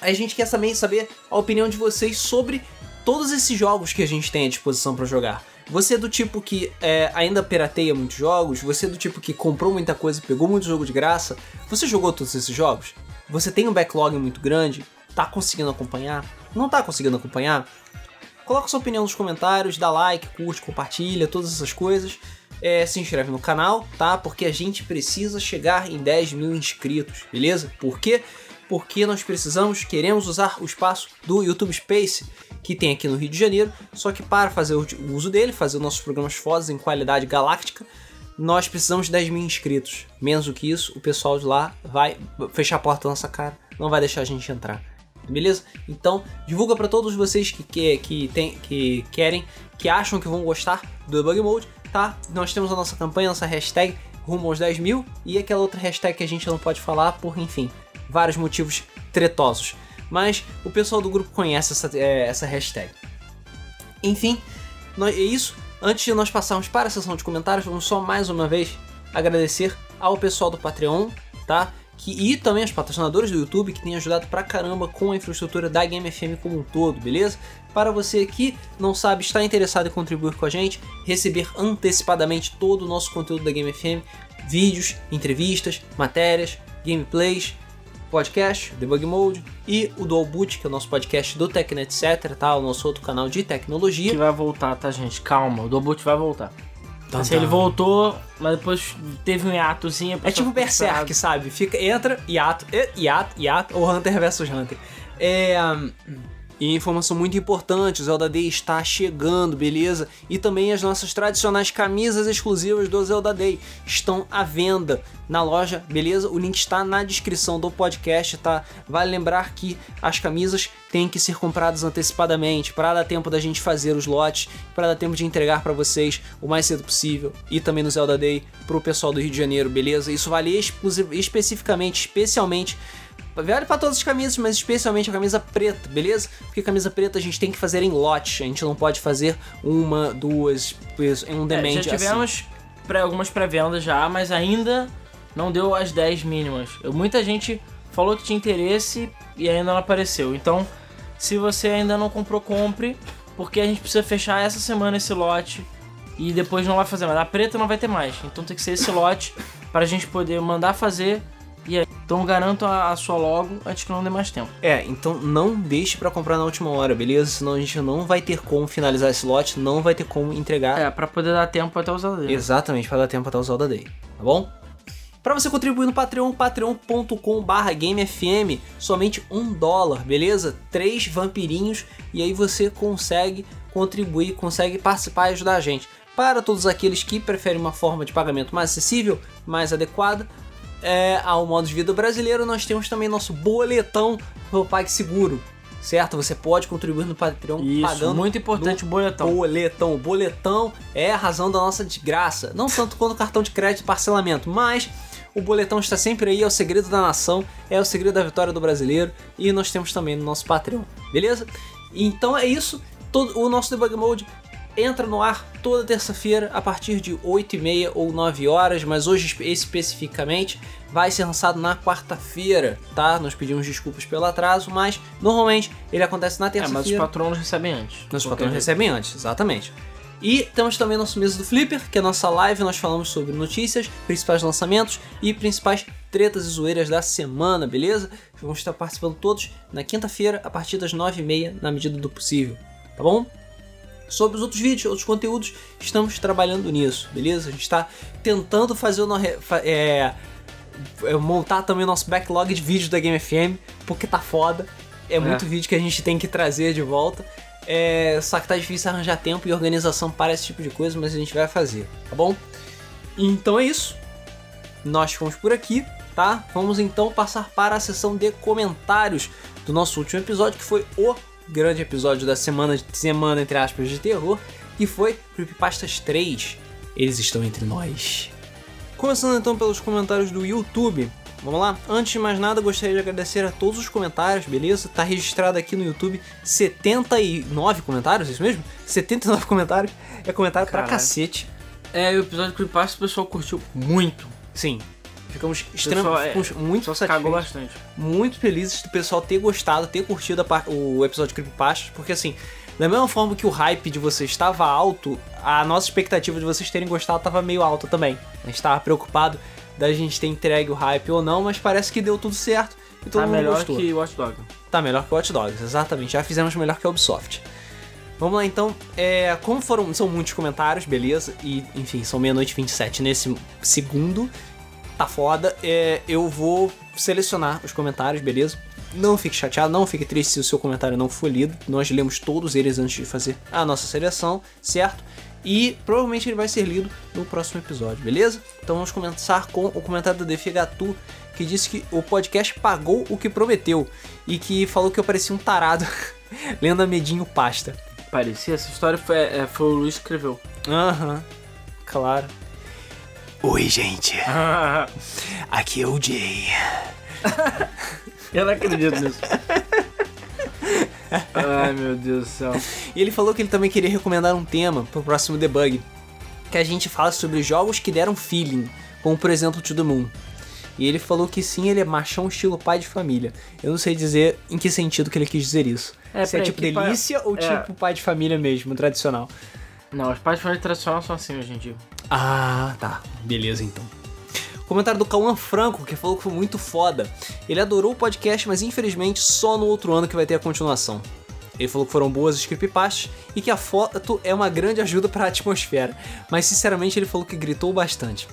A gente quer também saber a opinião de vocês sobre todos esses jogos que a gente tem à disposição para jogar. Você é do tipo que é, ainda pirateia muitos jogos? Você é do tipo que comprou muita coisa pegou muito jogo de graça? Você jogou todos esses jogos? Você tem um backlog muito grande? Tá conseguindo acompanhar? Não tá conseguindo acompanhar? Coloca sua opinião nos comentários, dá like, curte, compartilha, todas essas coisas. É, se inscreve no canal, tá? Porque a gente precisa chegar em 10 mil inscritos, beleza? Por quê? Porque nós precisamos, queremos usar o espaço do YouTube Space que tem aqui no Rio de Janeiro, só que para fazer o uso dele, fazer nossos programas fodas em qualidade galáctica, nós precisamos de 10 mil inscritos. Menos do que isso, o pessoal de lá vai fechar a porta na nossa cara, não vai deixar a gente entrar. Beleza? Então, divulga para todos vocês que, que, que, tem, que querem, que acham que vão gostar do Debug Mode, tá? Nós temos a nossa campanha, nossa hashtag rumo aos 10 mil e aquela outra hashtag que a gente não pode falar por, enfim, vários motivos tretosos mas o pessoal do grupo conhece essa, é, essa hashtag. Enfim, nós, é isso. Antes de nós passarmos para a sessão de comentários, vamos só mais uma vez agradecer ao pessoal do Patreon, tá? Que, e também aos patrocinadores do YouTube que têm ajudado pra caramba com a infraestrutura da Game FM como um todo, beleza? Para você que não sabe, está interessado em contribuir com a gente, receber antecipadamente todo o nosso conteúdo da Game FM, vídeos, entrevistas, matérias, gameplays, podcast, Debug Mode, e o Dual Boot, que é o nosso podcast do Tecno Etc, tá? O nosso outro canal de tecnologia. Que vai voltar, tá, gente? Calma, o Dual Boot vai voltar. Tá, assim, tá. ele voltou, mas depois teve um hiatozinho. É tipo Berserk, sabe? Fica, entra, hiato, hiato, hiato, ou Hunter vs Hunter. É, E informação muito importante, o Zelda Day está chegando, beleza? E também as nossas tradicionais camisas exclusivas do Zelda Day estão à venda na loja, beleza? O link está na descrição do podcast, tá? Vale lembrar que as camisas têm que ser compradas antecipadamente para dar tempo da gente fazer os lotes, para dar tempo de entregar para vocês o mais cedo possível e também no Zelda Day pro pessoal do Rio de Janeiro, beleza? Isso vale especificamente, especialmente Vale para todas as camisas, mas especialmente a camisa preta, beleza? Porque camisa preta a gente tem que fazer em lote. A gente não pode fazer uma, duas, em um demente é, já tivemos assim. Algumas pré-vendas já, mas ainda não deu as 10 mínimas. Muita gente falou que tinha interesse e ainda não apareceu. Então, se você ainda não comprou, compre, porque a gente precisa fechar essa semana esse lote e depois não vai fazer mais. A preta não vai ter mais. Então tem que ser esse lote para a gente poder mandar fazer e aí, então garanto a, a, sua logo antes que não dê mais tempo. É, então não deixe para comprar na última hora, beleza? Senão a gente não vai ter como finalizar esse lote, não vai ter como entregar. É, para poder dar tempo até o Zelda Day. Exatamente, para dar tempo até o Zelda Day, tá bom? Para você contribuir no Patreon, patreon.com.br GameFM, somente um dólar, beleza? Três vampirinhos e aí você consegue contribuir, consegue participar e ajudar a gente. Para todos aqueles que preferem uma forma de pagamento mais acessível, mais adequada, é, ao modo de vida brasileiro, nós temos também nosso boletão do PagSeguro. Certo? Você pode contribuir no Patreon Isso, pagando. Muito importante o boletão. Boletão. O boletão é a razão da nossa desgraça. Não tanto quanto o cartão de crédito e parcelamento, mas o boletão está sempre aí, é o segredo da nação, é o segredo da vitória do brasileiro e nós temos também no nosso Patreon, beleza? Então é isso. Todo, o nosso debug mode entra no ar toda terça-feira a partir de 8h30 ou 9 horas, mas hoje especificamente vai ser lançado na quarta-feira, tá? Nós pedimos desculpas pelo atraso, mas normalmente ele acontece na terça-feira. É, mas os patronos recebem antes. Os patronos recebem antes, exatamente. E temos também nosso mesa do Flipper, que é a nossa live, nós falamos sobre notícias, principais lançamentos e principais tretas e zoeiras da semana, beleza? Vamos estar participando todos na quinta-feira, a partir das 9h30, na medida do possível, tá bom? Sobre os outros vídeos, outros conteúdos, estamos trabalhando nisso, beleza? A gente está tentando fazer o é, é, montar também o nosso backlog de vídeos da Game FM, porque tá foda. É, é. muito vídeo que a gente tem que trazer de volta. É, só que tá difícil arranjar tempo e organização para esse tipo de coisa, mas a gente vai fazer, tá bom? Então é isso. Nós ficamos por aqui, tá? Vamos então passar para a sessão de comentários do nosso último episódio, que foi o grande episódio da semana, semana entre aspas, de terror, que foi Creepypastas 3. Eles estão entre nós. Começando então pelos comentários do YouTube. Vamos lá? Antes de mais nada, gostaria de agradecer a todos os comentários, beleza? Tá registrado aqui no YouTube 79 comentários, é isso mesmo? 79 comentários. É comentário Caralho. pra cacete. É, o episódio do Creepypasta o pessoal curtiu muito. Sim, Ficamos extremamente é, muito satisfeitos. bastante. Muito felizes do pessoal ter gostado, ter curtido o episódio de Creepypastas, porque assim, da mesma forma que o hype de vocês estava alto, a nossa expectativa de vocês terem gostado estava meio alta também. A gente estava preocupado da gente ter entregue o hype ou não, mas parece que deu tudo certo e todo tá mundo melhor gostou. que Watch Dogs. Tá melhor que Watch Dogs, exatamente. Já fizemos melhor que a Ubisoft. Vamos lá então, é, como foram, são muitos comentários, beleza? E enfim, são meia-noite 27 nesse segundo tá foda. É, eu vou selecionar os comentários, beleza? Não fique chateado, não fique triste se o seu comentário não for lido. Nós lemos todos eles antes de fazer a nossa seleção, certo? E provavelmente ele vai ser lido no próximo episódio, beleza? Então vamos começar com o comentário do Defi Gatu, que disse que o podcast pagou o que prometeu e que falou que eu parecia um tarado lendo a Medinho Pasta. Parecia? Essa história foi, é, foi o Luiz que escreveu. Aham, uhum, claro. Oi, gente. Aqui é o Jay. Eu não acredito nisso. Ai, meu Deus do céu. E ele falou que ele também queria recomendar um tema pro próximo debug. Que a gente fala sobre jogos que deram feeling, como por exemplo To The Moon. E ele falou que sim, ele é machão estilo pai de família. Eu não sei dizer em que sentido que ele quis dizer isso. É, Se é tipo delícia ou é. tipo pai de família mesmo, tradicional. Não, os pais de família tradicional são assim hoje em dia. Ah, tá. Beleza então. Comentário do Cauã Franco, que falou que foi muito foda. Ele adorou o podcast, mas infelizmente só no outro ano que vai ter a continuação. Ele falou que foram boas as creepypastas e que a foto é uma grande ajuda para a atmosfera. Mas sinceramente ele falou que gritou bastante.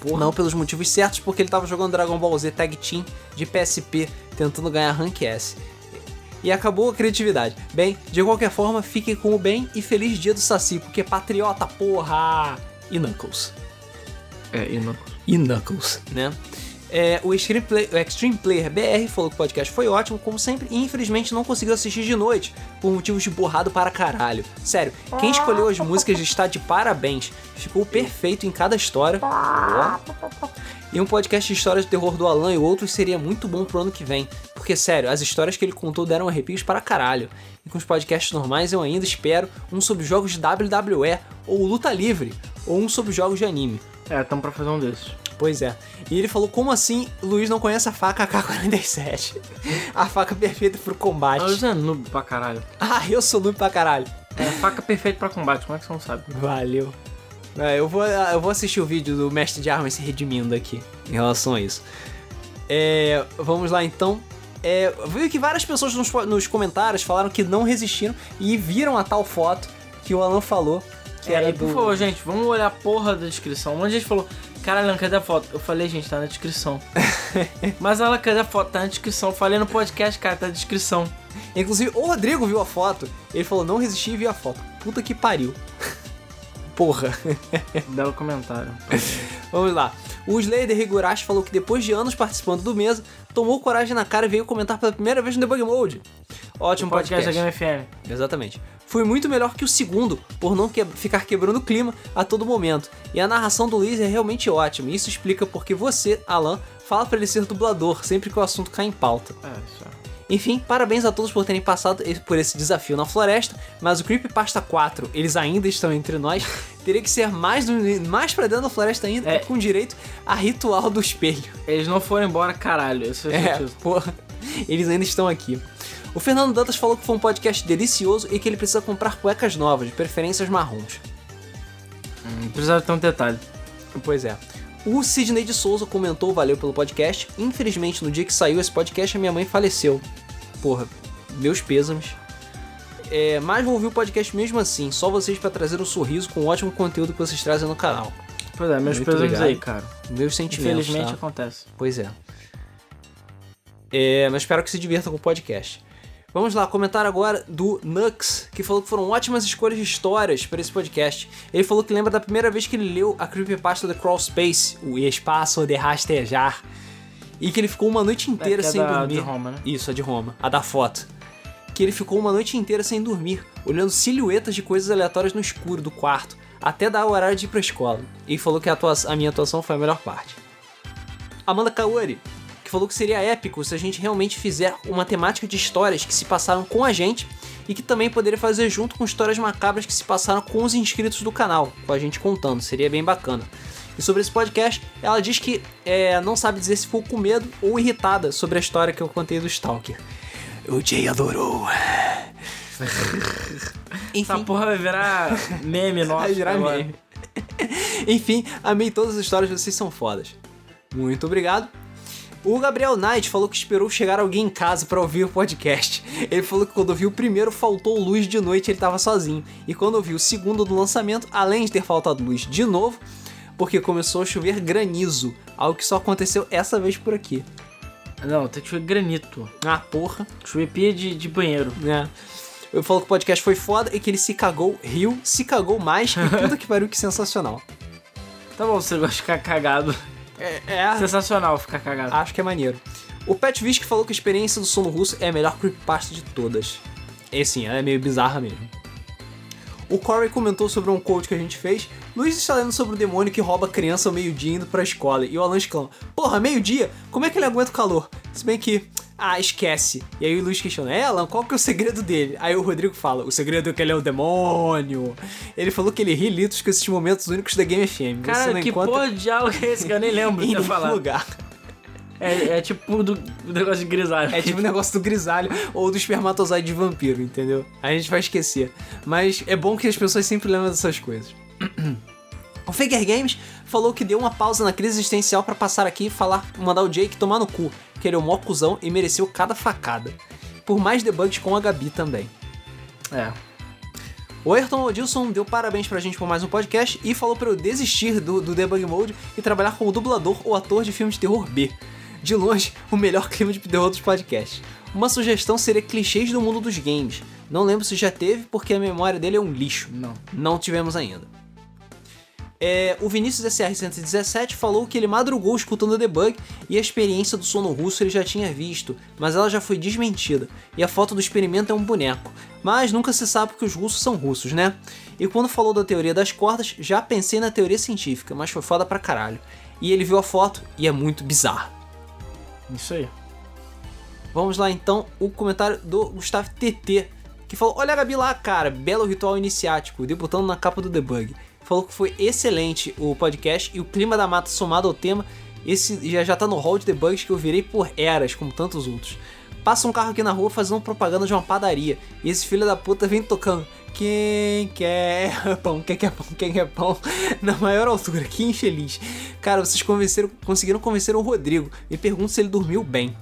Porra. Não pelos motivos certos, porque ele tava jogando Dragon Ball Z Tag Team de PSP, tentando ganhar Rank S. E acabou a criatividade. Bem, de qualquer forma, fiquem com o bem e feliz dia do Saci, porque patriota, porra! E Knuckles. É, e não. E Knuckles, né? É, o, Extreme Play- o Extreme Player BR falou que o podcast foi ótimo, como sempre, e infelizmente não conseguiu assistir de noite, por motivos de borrado para caralho. Sério, quem escolheu as músicas está de parabéns. Ficou perfeito em cada história. E um podcast de histórias de terror do Alan e outros seria muito bom pro ano que vem. Porque, sério, as histórias que ele contou deram arrepios para caralho. E com os podcasts normais eu ainda espero um sobre jogos de WWE, ou luta livre, ou um sobre jogos de anime. É, tamo pra fazer um desses. Pois é. E ele falou, como assim Luiz não conhece a faca AK-47? a faca perfeita pro combate. Luiz é noob pra caralho. Ah, eu sou noob pra caralho. É faca perfeita pra combate, como é que você não sabe? Valeu. É, eu, vou, eu vou assistir o vídeo do mestre de armas se redimindo aqui em relação a isso. É, vamos lá então. É, viu que várias pessoas nos, nos comentários falaram que não resistiram e viram a tal foto que o Alan falou. Que É, era e por do... favor, gente, vamos olhar a porra da descrição. Um monte de gente falou, caralho, Alan, cadê a foto? Eu falei, gente, tá na descrição. Mas Alan, cadê a foto? Tá na descrição. Eu falei no podcast, cara, tá na descrição. Inclusive, o Rodrigo viu a foto. Ele falou, não resisti e viu a foto. Puta que pariu. Porra. Belo comentário. Vamos lá. O Slayer Higurashi falou que depois de anos participando do mesa, tomou coragem na cara e veio comentar pela primeira vez no Debug Mode. Ótimo O podcast podcast. da Game FM. Exatamente. Foi muito melhor que o segundo, por não que- ficar quebrando o clima a todo momento. E a narração do Luiz é realmente ótima. Isso explica porque você, Alan, fala pra ele ser dublador sempre que o assunto cai em pauta. É, isso é. Enfim, parabéns a todos por terem passado por esse desafio na floresta, mas o Creepypasta 4, eles ainda estão entre nós, teria que ser mais, do, mais pra dentro da floresta ainda, É. com direito a ritual do espelho. Eles não foram embora, caralho. Isso É, sentido. porra, eles ainda estão aqui. O Fernando Dantas falou que foi um podcast delicioso e que ele precisa comprar cuecas novas, de preferências marrons. Hum, precisava ter um detalhe. Pois é. O Sidney de Souza comentou, valeu pelo podcast. Infelizmente, no dia que saiu esse podcast, a minha mãe faleceu. Porra, meus pêsames. É, mas vou ouvir o podcast mesmo assim, só vocês pra trazer um sorriso com o ótimo conteúdo que vocês trazem no canal. Pois é, meus obrigado. aí, cara. Meus sentimentos. Infelizmente tá? acontece. Pois é. É, mas espero que se divirta com o podcast. Vamos lá, comentário agora do Nux, que falou que foram ótimas escolhas de histórias para esse podcast. Ele falou que lembra da primeira vez que ele leu a creepypasta The Crawl Space, o Espaço de Rastejar, e que ele ficou uma noite inteira É, que é sem da- dormir. de Roma, né? Isso, a de Roma, a da foto. Que ele ficou uma noite inteira sem dormir, olhando silhuetas de coisas aleatórias no escuro do quarto, até dar o horário de ir pra escola. E falou que a, a minha atuação foi a melhor parte. Amanda Kaori, falou que seria épico se a gente realmente fizer uma temática de histórias que se passaram com a gente e que também poderia fazer junto com histórias macabras que se passaram com os inscritos do canal, com a gente contando, seria bem bacana. E sobre esse podcast, ela diz que é, não sabe dizer se ficou com medo ou irritada sobre a história que eu contei do Stalker. O Jay adorou. Essa Enfim, porra vai virar meme nosso. vai virar agora. meme. Enfim, amei todas as histórias, vocês são fodas. Muito obrigado. O Gabriel Knight falou que esperou chegar alguém em casa pra ouvir o podcast. Ele falou que quando ouviu o primeiro faltou luz de noite e ele tava sozinho. E quando ouviu o segundo do lançamento, além de ter faltado luz de novo, porque começou a chover granizo, algo que só aconteceu essa vez por aqui. Não, tem que chover granito. Ah, porra, Chover pia de, de banheiro. né? Ele falou que o podcast foi foda e que ele se cagou, riu, se cagou mais e puta que pariu, que sensacional. Tá bom, você gosta de ficar cagado. É, é Sensacional ficar cagado. Acho que é maneiro. O Pat Visk falou que a experiência do sono russo é a melhor creepypasta de todas. É sim, ela é meio bizarra mesmo. O Corey comentou sobre um quote que a gente fez. Luiz está lendo sobre o demônio que rouba a criança ao meio-dia indo pra escola. E o Alan exclama: Porra, meio-dia? Como é que ele aguenta o calor? Se bem que. Ah, esquece. E aí o Luiz questiona: É, Alan, qual que é o segredo dele? Aí o Rodrigo fala: O segredo é que ele é o demônio. Ele falou que ele ri litos com esses momentos únicos da Game FM. Cara, que encontra porra de diálogo é esse que eu nem lembro em de ter falado? lugar. É, é tipo do, do negócio de grisalho. É tipo o negócio do grisalho ou do espermatozoide de vampiro, entendeu? A gente vai esquecer. Mas é bom que as pessoas sempre lembram dessas coisas. O Faker Games falou que deu uma pausa na crise existencial pra passar aqui e falar, mandar o Jake tomar no cu, que ele é o mó cuzão e mereceu cada facada. Por mais debugs com a Gabi também. É. O Ayrton Odilson deu parabéns pra gente por mais um podcast e falou pra eu desistir do, do Debug Mode e trabalhar como dublador ou ator de filme de terror B. De longe, o melhor clima de terror dos podcasts. Uma sugestão seria clichês do mundo dos games. Não lembro se já teve, porque a memória dele é um lixo. Não. Não tivemos ainda. É, o Vinícius SR117 falou que ele madrugou escutando o debug e a experiência do sono russo ele já tinha visto, mas ela já foi desmentida. E a foto do experimento é um boneco. Mas nunca se sabe que os russos são russos, né? E quando falou da teoria das cordas, já pensei na teoria científica, mas foi foda pra caralho. E ele viu a foto e é muito bizarro. Isso aí. Vamos lá então, o comentário do Gustavo TT, que falou: Olha a Gabi lá, cara, belo ritual iniciático, debutando na capa do debug. Falou que foi excelente o podcast e o clima da mata somado ao tema. Esse já, já tá no hall de debugs que eu virei por eras, como tantos outros. Passa um carro aqui na rua fazendo propaganda de uma padaria e esse filho da puta vem tocando. Quem quer pão, quem quer pão, quem quer pão, na maior altura, que infeliz. Cara, vocês convenceram, conseguiram convencer o Rodrigo. Me pergunto se ele dormiu bem.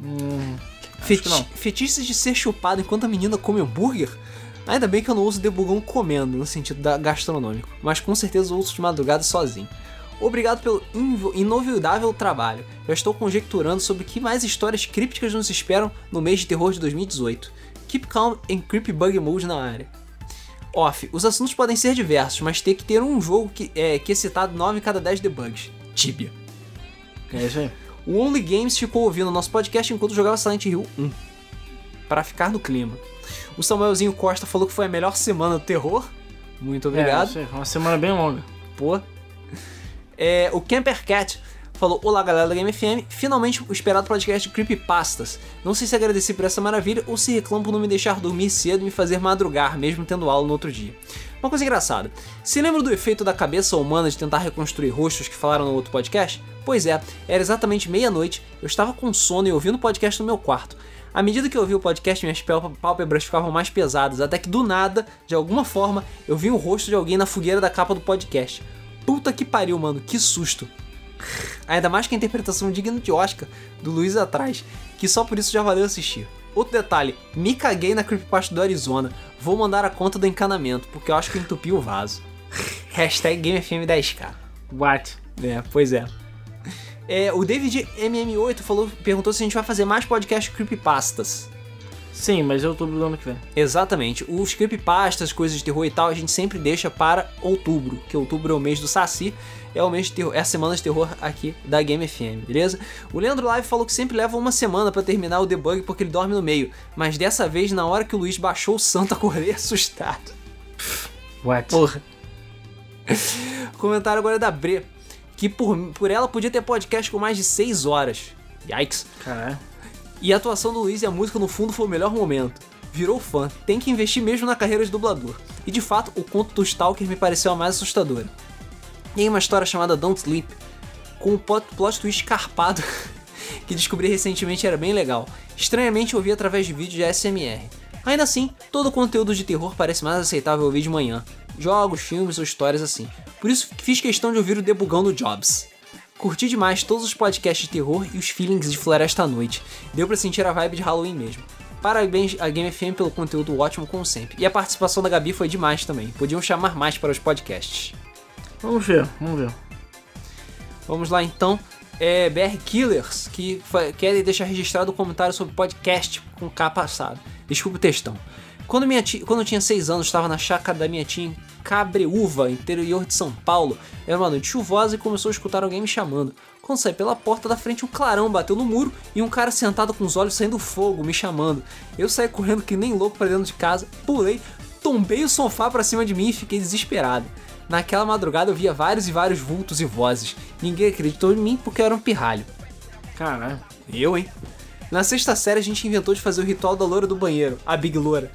Hum, Feti. Fetiches de ser chupado enquanto a menina come hambúrguer? Ainda bem que eu não uso debugão comendo, no sentido gastronômico, mas com certeza eu uso de madrugada sozinho. Obrigado pelo inovidável trabalho. Já estou conjecturando sobre que mais histórias crípticas nos esperam no mês de terror de 2018. Keep calm and creepy bug mode na área. Off, os assuntos podem ser diversos, mas tem que ter um jogo que é, que é citado 9 em cada 10 debugs. Tibia. é isso aí. O Only Games ficou ouvindo nosso podcast enquanto jogava Silent Hill 1. Para ficar no clima. O Samuelzinho Costa falou que foi a melhor semana do terror. Muito É, obrigado. aí. Uma semana bem longa. Pô. É, o Camper Cat falou: Olá galera da Game FM, finalmente o esperado podcast de Creepypastas. Não sei se agradeci por essa maravilha ou se reclamo por não me deixar dormir cedo e me fazer madrugar, mesmo tendo aula no outro dia. Uma coisa engraçada: se lembra do efeito da cabeça humana de tentar reconstruir rostos que falaram no outro podcast? Pois é, era exatamente meia-noite, eu estava com sono e ouvindo o podcast no meu quarto. À medida que eu ouvi o podcast, minhas pál- pálpebras ficavam mais pesadas, até que do nada, de alguma forma, eu vi o rosto de alguém na fogueira da capa do podcast. Puta que pariu, mano, que susto. Ainda mais que a interpretação digna de Oscar do Luiz atrás, que só por isso já valeu assistir. Outro detalhe, me caguei na creepypasta do Arizona. Vou mandar a conta do encanamento, porque eu acho que eu entupi o vaso. Hashtag GameFM10k. What? É, pois é. É, o David MM8 falou, perguntou se a gente vai fazer mais podcast creepypastas. Sim, mas outubro do ano que vem. Exatamente. Os creepypastas, coisas de terror e tal, a gente sempre deixa para outubro, que outubro é o mês do Saci, é o mês de terror, é a semana de terror aqui da Game FM, beleza? O Leandro Live falou que sempre leva uma semana para terminar o debug porque ele dorme no meio, mas dessa vez, na hora que o Luiz baixou o santo, acordei assustado. What? Porra. Comentário agora é da Bre, que por, por ela podia ter podcast com mais de 6 horas. Yikes. Caralho. E a atuação do Luiz e a música no fundo foi o melhor momento. Virou fã, tem que investir mesmo na carreira de dublador. E de fato, o conto do Stalker me pareceu a mais assustadora. Tem uma história chamada Don't Sleep, com um plot, twist carpado que descobri recentemente era bem legal. Estranhamente ouvi através de vídeos de ASMR. Ainda assim, todo o conteúdo de terror parece mais aceitável ouvir de manhã. Jogos, filmes ou histórias assim. Por isso fiz questão de ouvir o Debugando Jobs. Curti demais todos os podcasts de terror e os feelings de Floresta à Noite. Deu pra sentir a vibe de Halloween mesmo. Parabéns a Game FM pelo conteúdo ótimo como sempre. E a participação da Gabi foi demais também. Podiam chamar mais para os podcasts. Vamos ver, vamos ver. Vamos lá então. É BR Killers, que querem deixar registrado o comentário sobre podcast com K passado. Desculpa o textão. Quando, minha tia, quando eu tinha 6 anos, estava na chácara da minha tia em Cabreúva, interior de São Paulo. Era uma noite chuvosa e começou a escutar alguém me chamando. Quando saí pela porta da frente, um clarão bateu no muro e um cara sentado com os olhos saindo fogo me chamando. Eu saí correndo que nem louco para dentro de casa, pulei, tombei o sofá para cima de mim e fiquei desesperado. Naquela madrugada eu via vários e vários vultos e vozes. Ninguém acreditou em mim porque eu era um pirralho. Caralho. Eu, hein? Na sexta série a gente inventou de fazer o ritual da loura do banheiro, a Big Loura.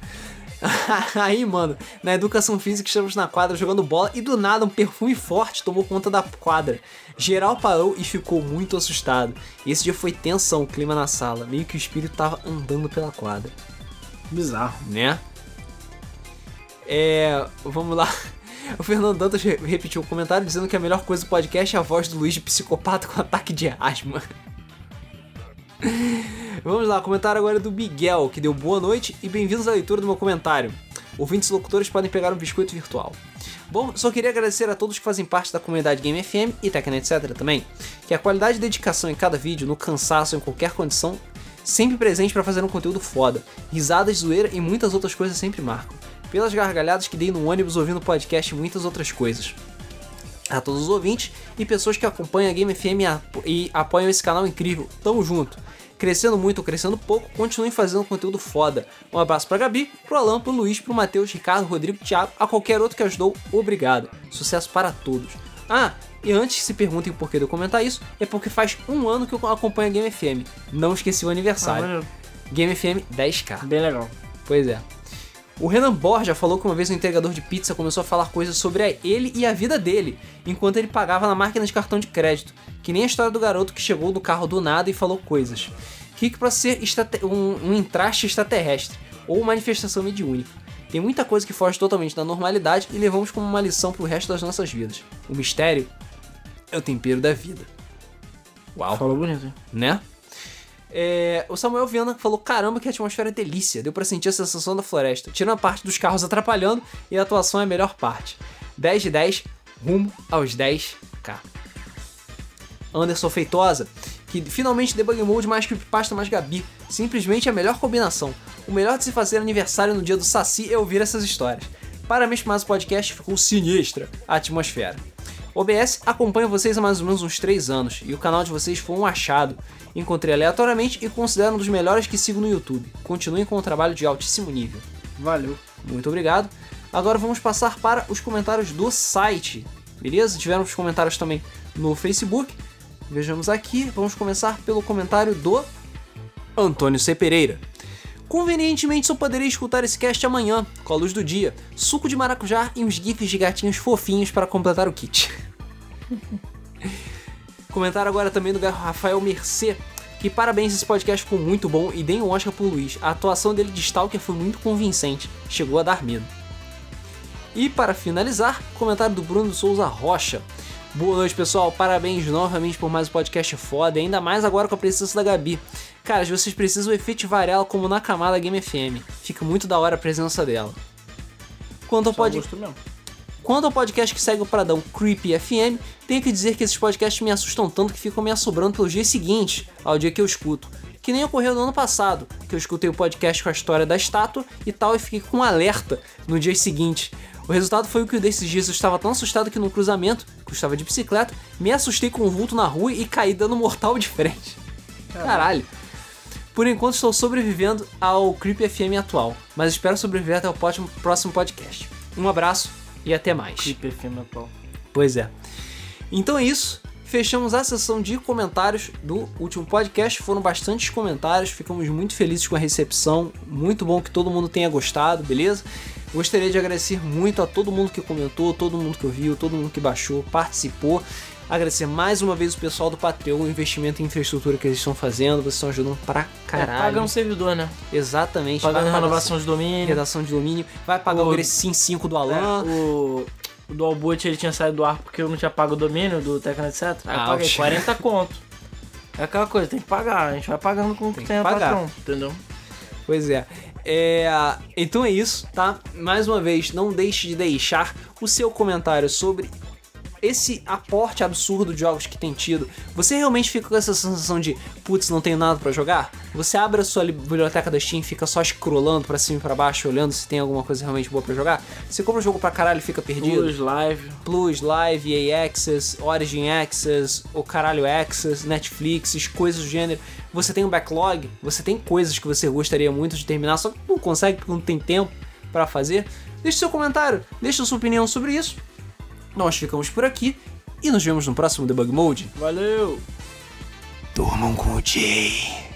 Aí, mano, na educação física estamos na quadra jogando bola e do nada um perfume forte tomou conta da quadra. Geral parou e ficou muito assustado. Esse dia foi tensão o clima na sala, meio que o espírito tava andando pela quadra, Bizarro. né? É. Vamos lá. O Fernando Dantas re- repetiu o comentário dizendo que a melhor coisa do podcast é a voz do Luiz de psicopata com ataque de asma. Vamos lá, comentário agora do Miguel, que deu boa noite e bem-vindos à leitura do meu comentário. Ouvintes locutores podem pegar um biscoito virtual. Bom, só queria agradecer a todos que fazem parte da comunidade Game FM e Tecna etc também, que a qualidade e dedicação em cada vídeo, no cansaço, em qualquer condição, sempre presente para fazer um conteúdo foda. Risadas, zoeira e muitas outras coisas sempre marcam. Pelas gargalhadas que dei no ônibus ouvindo podcast e muitas outras coisas. A todos os ouvintes e pessoas que acompanham a Game FM e apoiam esse canal incrível. Tamo junto. Crescendo muito ou crescendo pouco, continuem fazendo conteúdo foda. Um abraço pra Gabi, pro Alan, pro Luiz, pro Matheus, Ricardo, Rodrigo, Thiago, a qualquer outro que ajudou, obrigado. Sucesso para todos. Ah, e antes que se perguntem o porquê de eu comentar isso, é porque faz um ano que eu acompanho a Game FM. Não esqueci o Ah, aniversário. maneiro. Game FM 10k. Bem legal. Pois é. O Renan Borja falou que uma vez um entregador de pizza começou a falar coisas sobre ele e a vida dele, enquanto ele pagava na máquina de cartão de crédito, que nem a história do garoto que chegou do carro do nada e falou coisas. Fique pra ser um, um entraste extraterrestre, ou manifestação mediúnica. Tem muita coisa que foge totalmente da normalidade e levamos como uma lição pro resto das nossas vidas. O mistério é o tempero da vida. Uau Falou bonito, hein? né? É, o Samuel Viana falou: caramba, que atmosfera delícia. Deu pra sentir a sensação da floresta. Tirando a parte dos carros atrapalhando e a atuação é a melhor parte. 10 de 10, rumo aos 10k. Anderson Feitosa, que finalmente debug mode mais creepypasta mais Gabi. Simplesmente a melhor combinação. O melhor de se fazer aniversário no dia do Saci é ouvir essas histórias. Parabéns mais um podcast, ficou sinistra a atmosfera. OBS acompanha vocês há mais ou menos uns 3 anos e o canal de vocês foi um achado. Encontrei aleatoriamente e considero um dos melhores que sigo no YouTube. Continuem com o trabalho de altíssimo nível. Valeu. Muito obrigado. Agora vamos passar para os comentários do site, beleza? Tivemos comentários também no Facebook. Vejamos aqui, vamos começar pelo comentário do Antônio C. Pereira. Convenientemente só poderei escutar esse cast amanhã, com a luz do dia, suco de maracujá e uns gifs de gatinhos fofinhos para completar o kit. Comentário agora também do Rafael Mercê, que parabéns, esse podcast ficou muito bom e deem um Oscar pro Luiz. A atuação dele de Stalker foi muito convincente, chegou a dar medo. E para finalizar, comentário do Bruno Souza Rocha. Boa noite, pessoal. Parabéns novamente por mais um podcast foda, ainda mais agora com a presença da Gabi. Cara, vocês precisam efetivar ela como na camada Game FM. Fica muito da hora a presença dela. Quanto ao, Só pod... Quanto ao podcast que segue o Pradão Creepy FM, tenho que dizer que esses podcasts me assustam tanto que ficam me assobrando pelos dias seguintes ao dia que eu escuto. Que nem ocorreu no ano passado, que eu escutei o podcast com a história da estátua e tal e fiquei com um alerta no dia seguinte. O resultado foi o que desses dias eu estava tão assustado que no cruzamento, que eu estava de bicicleta, me assustei com um vulto na rua e caí dando mortal de frente. Caralho. Por enquanto estou sobrevivendo ao Creep FM atual, mas espero sobreviver até o próximo- podcast. Um abraço e até mais. Clipe FM atual. Pois é. Então é isso. Fechamos a sessão de comentários do último podcast. Foram bastantes comentários, ficamos muito felizes com a recepção. Muito bom que todo mundo tenha gostado, beleza? Gostaria de agradecer muito a todo mundo que comentou, todo mundo que ouviu, todo mundo que baixou, participou. Agradecer mais uma vez o pessoal do Patreon, o investimento em infraestrutura que eles estão fazendo. Vocês estão ajudando pra É, caralho. paga um servidor, né? Exatamente. Pagando vai renovação de domínio. redação de domínio. Vai pagar o, O- Grecin 5 do Alan. É, o, o Dual Boot ele tinha saído do ar porque eu não tinha pago o domínio do Tecno etc. Aí eu Ah, paguei oxe. 40 conto. É aquela coisa, tem que pagar. A gente vai pagando com o que Tem a pagar. patrão, entendeu? Pois é. É, Então é isso, tá? Mais uma vez, não deixe de deixar o seu comentário sobre esse aporte absurdo de jogos que tem tido. Você realmente fica com essa sensação de, putz, não tenho nada pra jogar? Você abre a sua li- biblioteca da Steam e fica só scrollando pra cima e pra baixo, olhando se tem alguma coisa realmente boa pra jogar? Você compra um jogo pra caralho e fica perdido? Plus, live. Plus, Live, EA Access, Origin Access, o caralho Access, Netflix, coisas do gênero. Você tem um backlog, você tem coisas que você gostaria muito de terminar, só que não consegue porque não tem tempo pra fazer. Deixe seu comentário, deixe sua opinião sobre isso. Nós ficamos por aqui e nos vemos no próximo Debug Mode. Valeu! Durmam com o Jay.